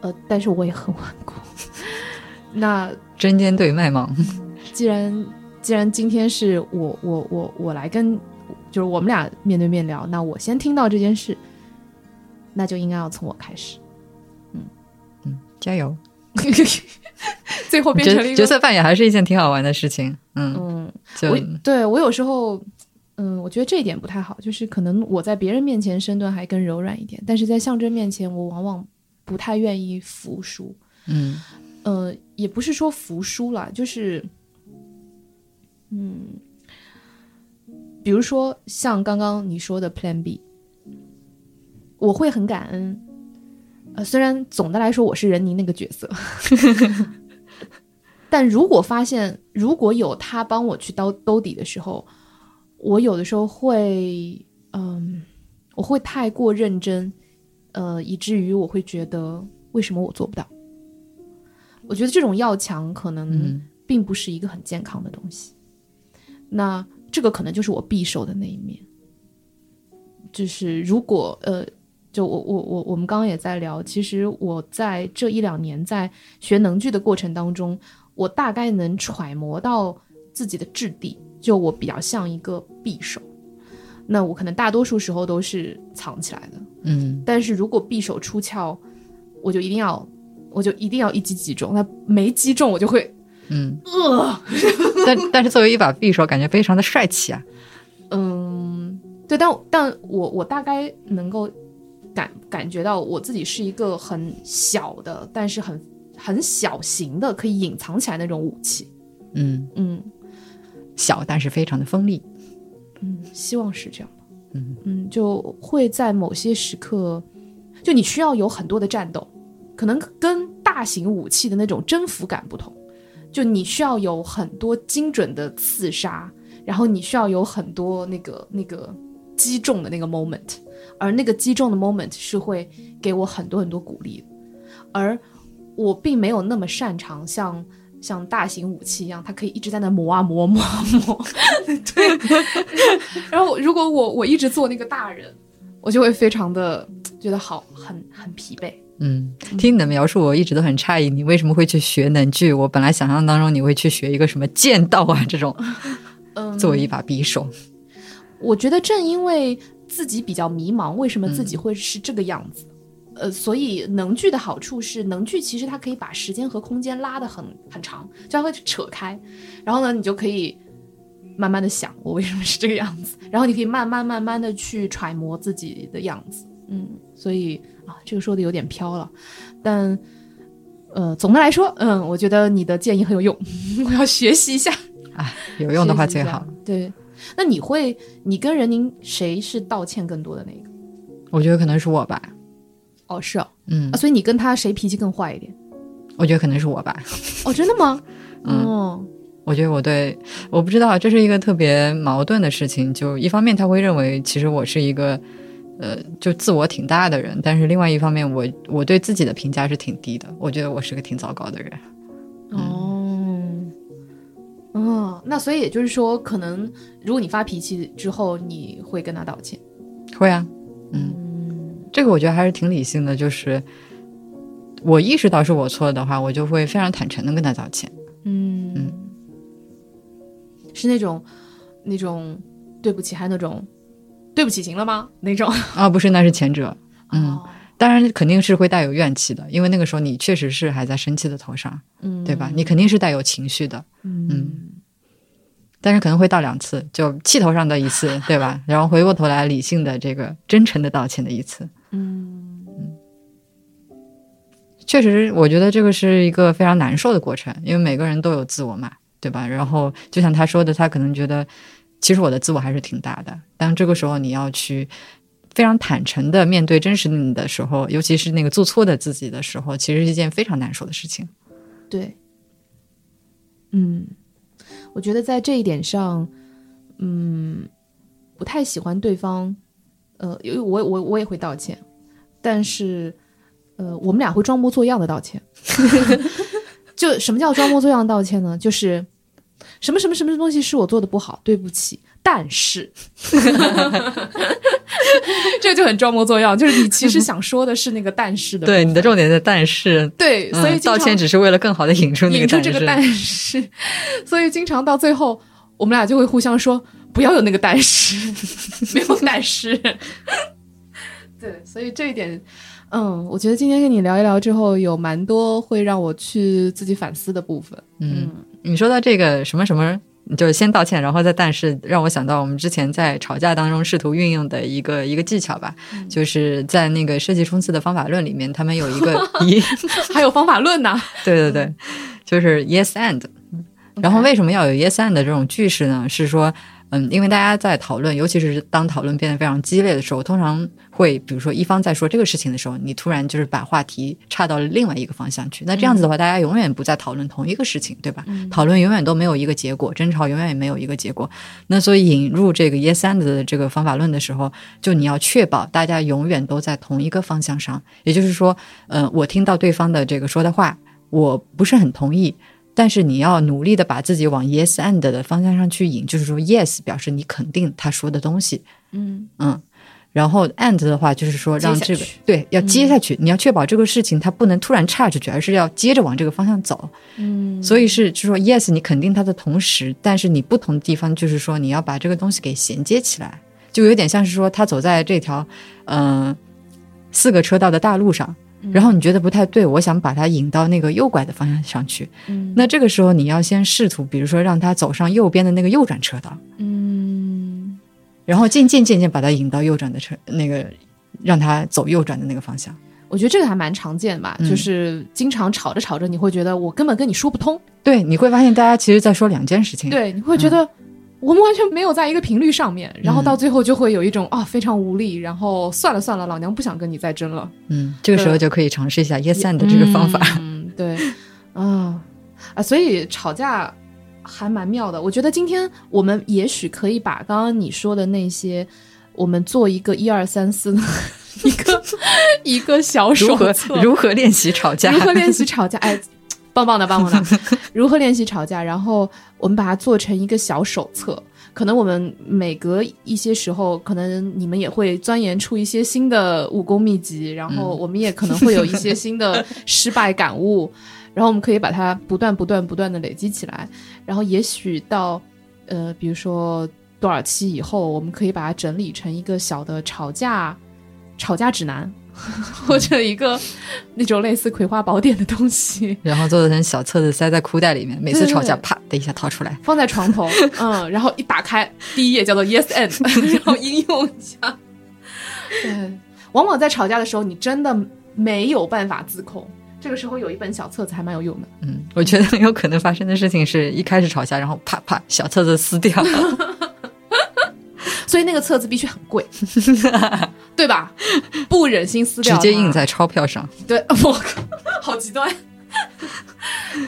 Speaker 1: 呃，但是我也很顽固。那
Speaker 2: 针尖对麦芒，
Speaker 1: 既然既然今天是我我我我来跟，就是我们俩面对面聊，那我先听到这件事，那就应该要从我开始。
Speaker 2: 嗯嗯，加油！
Speaker 1: 最后变成了
Speaker 2: 角角色扮演，还是一件挺好玩的事情。嗯，
Speaker 1: 嗯，
Speaker 2: 就
Speaker 1: 我对我有时候，嗯，我觉得这一点不太好，就是可能我在别人面前身段还更柔软一点，但是在象征面前，我往往不太愿意服输。
Speaker 2: 嗯
Speaker 1: 呃，也不是说服输了，就是，嗯，比如说像刚刚你说的 Plan B，我会很感恩。呃，虽然总的来说我是任宁那个角色，但如果发现如果有他帮我去兜兜底的时候，我有的时候会，嗯，我会太过认真，呃，以至于我会觉得为什么我做不到。我觉得这种要强可能
Speaker 2: 嗯
Speaker 1: 并不是一个很健康的东西。那这个可能就是我匕首的那一面，就是如果呃，就我我我我们刚刚也在聊，其实我在这一两年在学能剧的过程当中，我大概能揣摩到自己的质地，就我比较像一个匕首。那我可能大多数时候都是藏起来的，
Speaker 2: 嗯
Speaker 1: 但是如果匕首出鞘，我就一定要，我就一定要一击击中。那没击中，我就会
Speaker 2: 嗯，
Speaker 1: 呃，
Speaker 2: 但但是作为一把匕首，感觉非常的帅气啊。
Speaker 1: 嗯，对，但但我我大概能够感感觉到我自己是一个很小的，但是很很小型的，可以隐藏起来那种武器。
Speaker 2: 嗯，
Speaker 1: 嗯
Speaker 2: 小但是非常的锋利。
Speaker 1: 嗯，希望是这样吧。
Speaker 2: 嗯
Speaker 1: 嗯，就会在某些时刻，就你需要有很多的战斗，可能跟大型武器的那种征服感不同。就你需要有很多精准的刺杀，然后你需要有很多那个那个击中的那个 moment，而那个击中的 moment 是会给我很多很多鼓励的。而我并没有那么擅长像像大型武器一样，它可以一直在那磨啊磨磨啊磨。对，然后如果我我一直做那个大人，我就会非常的觉得好很很疲惫。
Speaker 2: 嗯，听你的描述，我一直都很诧异，你为什么会去学能剧？我本来想象当中你会去学一个什么剑道啊这种，
Speaker 1: 嗯，
Speaker 2: 作为一把匕首。
Speaker 1: 我觉得正因为自己比较迷茫，为什么自己会是这个样子？呃，所以能剧的好处是，能剧其实它可以把时间和空间拉得很很长，就它会扯开，然后呢，你就可以慢慢的想我为什么是这个样子，然后你可以慢慢慢慢的去揣摩自己的样子，嗯，所以啊，这个说的有点飘了，但呃，总的来说，嗯，我觉得你的建议很有用，我要学习一下。
Speaker 2: 啊，有用的话最好。。
Speaker 1: 对，那你会，你跟任宁谁是道歉更多的那个？
Speaker 2: 我觉得可能是我吧。
Speaker 1: 哦，是哦，
Speaker 2: 嗯
Speaker 1: 啊，，所以你跟他谁脾气更坏一点？
Speaker 2: 我觉得可能是我吧。
Speaker 1: 哦，真的吗？
Speaker 2: 嗯
Speaker 1: 哦，
Speaker 2: 我觉得我对，我不知道，这是一个特别矛盾的事情。就一方面他会认为，其实我是一个，呃，就自我挺大的人，但是另外一方面我，我对自己的评价是挺低的。我觉得我是个挺糟糕的人。
Speaker 1: 哦，哦，那所以也就是说，可能如果你发脾气之后，你会跟他道歉。
Speaker 2: 会啊，嗯，这个我觉得还是挺理性的。就是我意识到是我错的话，我就会非常坦诚的跟他道歉。
Speaker 1: 嗯
Speaker 2: 嗯
Speaker 1: 是那种那种对不起，还有那种对不起行了吗？那种，
Speaker 2: 啊，不是，那是前者。嗯，
Speaker 1: 哦
Speaker 2: 当然肯定是会带有怨气的，因为那个时候你确实是还在生气的头上，
Speaker 1: 嗯，
Speaker 2: 对吧？你肯定是带有情绪的。
Speaker 1: 嗯
Speaker 2: 但是可能会到两次，就气头上的一次，对吧？然后回过头来理性的这个真诚的道歉的一次，
Speaker 1: 嗯
Speaker 2: 确实，我觉得这个是一个非常难受的过程，因为每个人都有自我嘛，对吧？然后就像他说的，他可能觉得其实我的自我还是挺大的，但这个时候你要去非常坦诚的面对真实你的时候，尤其是那个做错的自己的时候，其实是一件非常难受的事情。
Speaker 1: 对，嗯，我觉得在这一点上，嗯，不太喜欢对方，呃，因为我我我也会道歉，但是，呃，我们俩会装模作样的道歉。就什么叫装模作样道歉呢？就是什么什么什么东西是我做的不好，对不起。但是，这就很装模作样，就是你其实想说的是那个但是的，
Speaker 2: 对，你的重点在但是，
Speaker 1: 对，所以
Speaker 2: 嗯、道歉只是为了更好的引出那个
Speaker 1: 引出这个但是，所以经常到最后，我们俩就会互相说不要有那个但是，没有但是，对，所以这一点。嗯，我觉得今天跟你聊一聊之后，有蛮多会让我去自己反思的部分。
Speaker 2: 嗯，你说到这个什么什么，就是先道歉，然后再但是，让我想到我们之前在吵架当中试图运用的一个一个技巧吧，
Speaker 1: 嗯、
Speaker 2: 就是在那个设计冲刺的方法论里面，他们有一个 一
Speaker 1: 还有方法论呢。
Speaker 2: 对对对，就是 yes and。然后为什么要有 yes and 的这种句式呢？是说。嗯，因为大家在讨论，尤其是当讨论变得非常激烈的时候，通常会，比如说一方在说这个事情的时候，你突然就是把话题岔到了另外一个方向去。那这样子的话，大家永远不再讨论同一个事情，对吧？
Speaker 1: 嗯、
Speaker 2: 讨论永远都没有一个结果，争吵永远也没有一个结果。那所以引入这个 yes and 的这个方法论的时候，就你要确保大家永远都在同一个方向上。也就是说，呃，我听到对方的这个说的话，我不是很同意。但是你要努力的把自己往 yes and 的方向上去引，就是说 yes 表示你肯定他说的东西，
Speaker 1: 嗯
Speaker 2: 嗯，然后 and 的话就是说让这个对要接下去，
Speaker 1: 嗯、
Speaker 2: 你要确保这个事情它不能突然岔出去，而是要接着往这个方向走，
Speaker 1: 嗯，
Speaker 2: 所以是就是说 yes 你肯定它的同时，但是你不同的地方就是说你要把这个东西给衔接起来，就有点像是说他走在这条嗯、呃、四个车道的大路上。然后你觉得不太对，我想把它引到那个右拐的方向上去。
Speaker 1: 嗯，
Speaker 2: 那这个时候你要先试图，比如说让他走上右边的那个右转车道。
Speaker 1: 嗯，
Speaker 2: 然后渐渐渐渐把他引到右转的车那个，让他走右转的那个方向。
Speaker 1: 我觉得这个还蛮常见吧，
Speaker 2: 嗯
Speaker 1: 就是经常吵着吵着，你会觉得我根本跟你说不通。
Speaker 2: 对，你会发现大家其实在说两件事情。
Speaker 1: 对，你会觉得。我们完全没有在一个频率上面，然后到最后就会有一种啊、非常无力，然后算了算了，老娘不想跟你再争了。
Speaker 2: 嗯，这个时候就可以尝试一下 yes and 的这个方法。
Speaker 1: 嗯，对，啊啊，所以吵架还蛮妙的。我觉得今天我们也许可以把刚刚你说的那些，我们做一个一二三四 一个 一个小手
Speaker 2: 如何如何练习吵架？
Speaker 1: 如何练习吵架？哎。棒棒的，棒棒的！如何练习吵架？然后我们把它做成一个小手册。可能我们每隔一些时候，可能你们也会钻研出一些新的武功秘籍，然后我们也可能会有一些新的失败感悟，然后我们可以把它不断、不断、不断的累积起来。然后也许到呃，比如说多少期以后，我们可以把它整理成一个小的吵架吵架指南。或者一个那种类似《葵花宝典》的东西，
Speaker 2: 然后做成小册子塞在裤袋里面，每次吵架啪的一下掏出来，
Speaker 1: 放在床头，嗯，然后一打开，第一页叫做 Yes and，然后应用一下。对，往往在吵架的时候，你真的没有办法自控，这个时候有一本小册子还蛮有用的。
Speaker 2: 嗯，我觉得很 有可能发生的事情是一开始吵架，然后啪啪小册子撕掉。
Speaker 1: 所以那个册子必须很贵，对吧？不忍心撕掉，
Speaker 2: 直接印在钞票上。
Speaker 1: 对，我靠，好极端。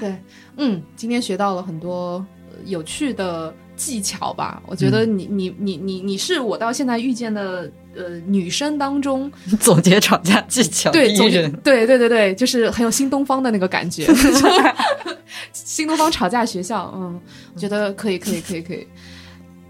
Speaker 1: 对，嗯，今天学到了很多有趣的技巧吧？我觉得你、嗯、你你你你是我到现在遇见的呃女生当中
Speaker 2: 总结吵架技巧
Speaker 1: 对
Speaker 2: 第一人，
Speaker 1: 对对对对，就是很有新东方的那个感觉。新东方吵架学校，嗯，我觉得可以可以可以可以。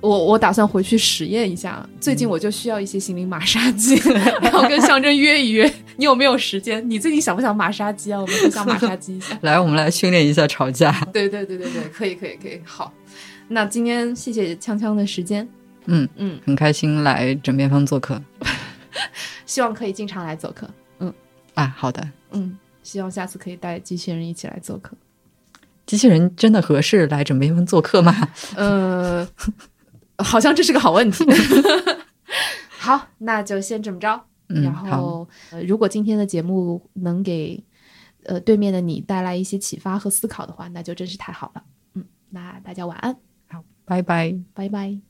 Speaker 1: 我我打算回去实验一下，最近我就需要一些心灵马杀鸡，然后跟象征约一约，你有没有时间？你最近想不想马杀鸡啊？我们很想马杀鸡一下。
Speaker 2: 来，我们来训练一下吵架。
Speaker 1: 对对对对对，可以可以可以，好。那今天谢谢锵锵的时间，
Speaker 2: 嗯
Speaker 1: 嗯，
Speaker 2: 很开心来枕边风做客，
Speaker 1: 希望可以经常来做客。嗯
Speaker 2: 啊，好的，
Speaker 1: 嗯，希望下次可以带机器人一起来做客。
Speaker 2: 机器人真的合适来枕边风做客吗？
Speaker 1: 呃。好像这是个好问题。好，那就先这么着。
Speaker 2: 嗯、
Speaker 1: 然后、呃，如果今天的节目能给呃对面的你带来一些启发和思考的话，那就真是太好了。嗯，那大家晚安。
Speaker 2: 拜拜，
Speaker 1: 拜拜。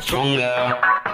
Speaker 3: stronger.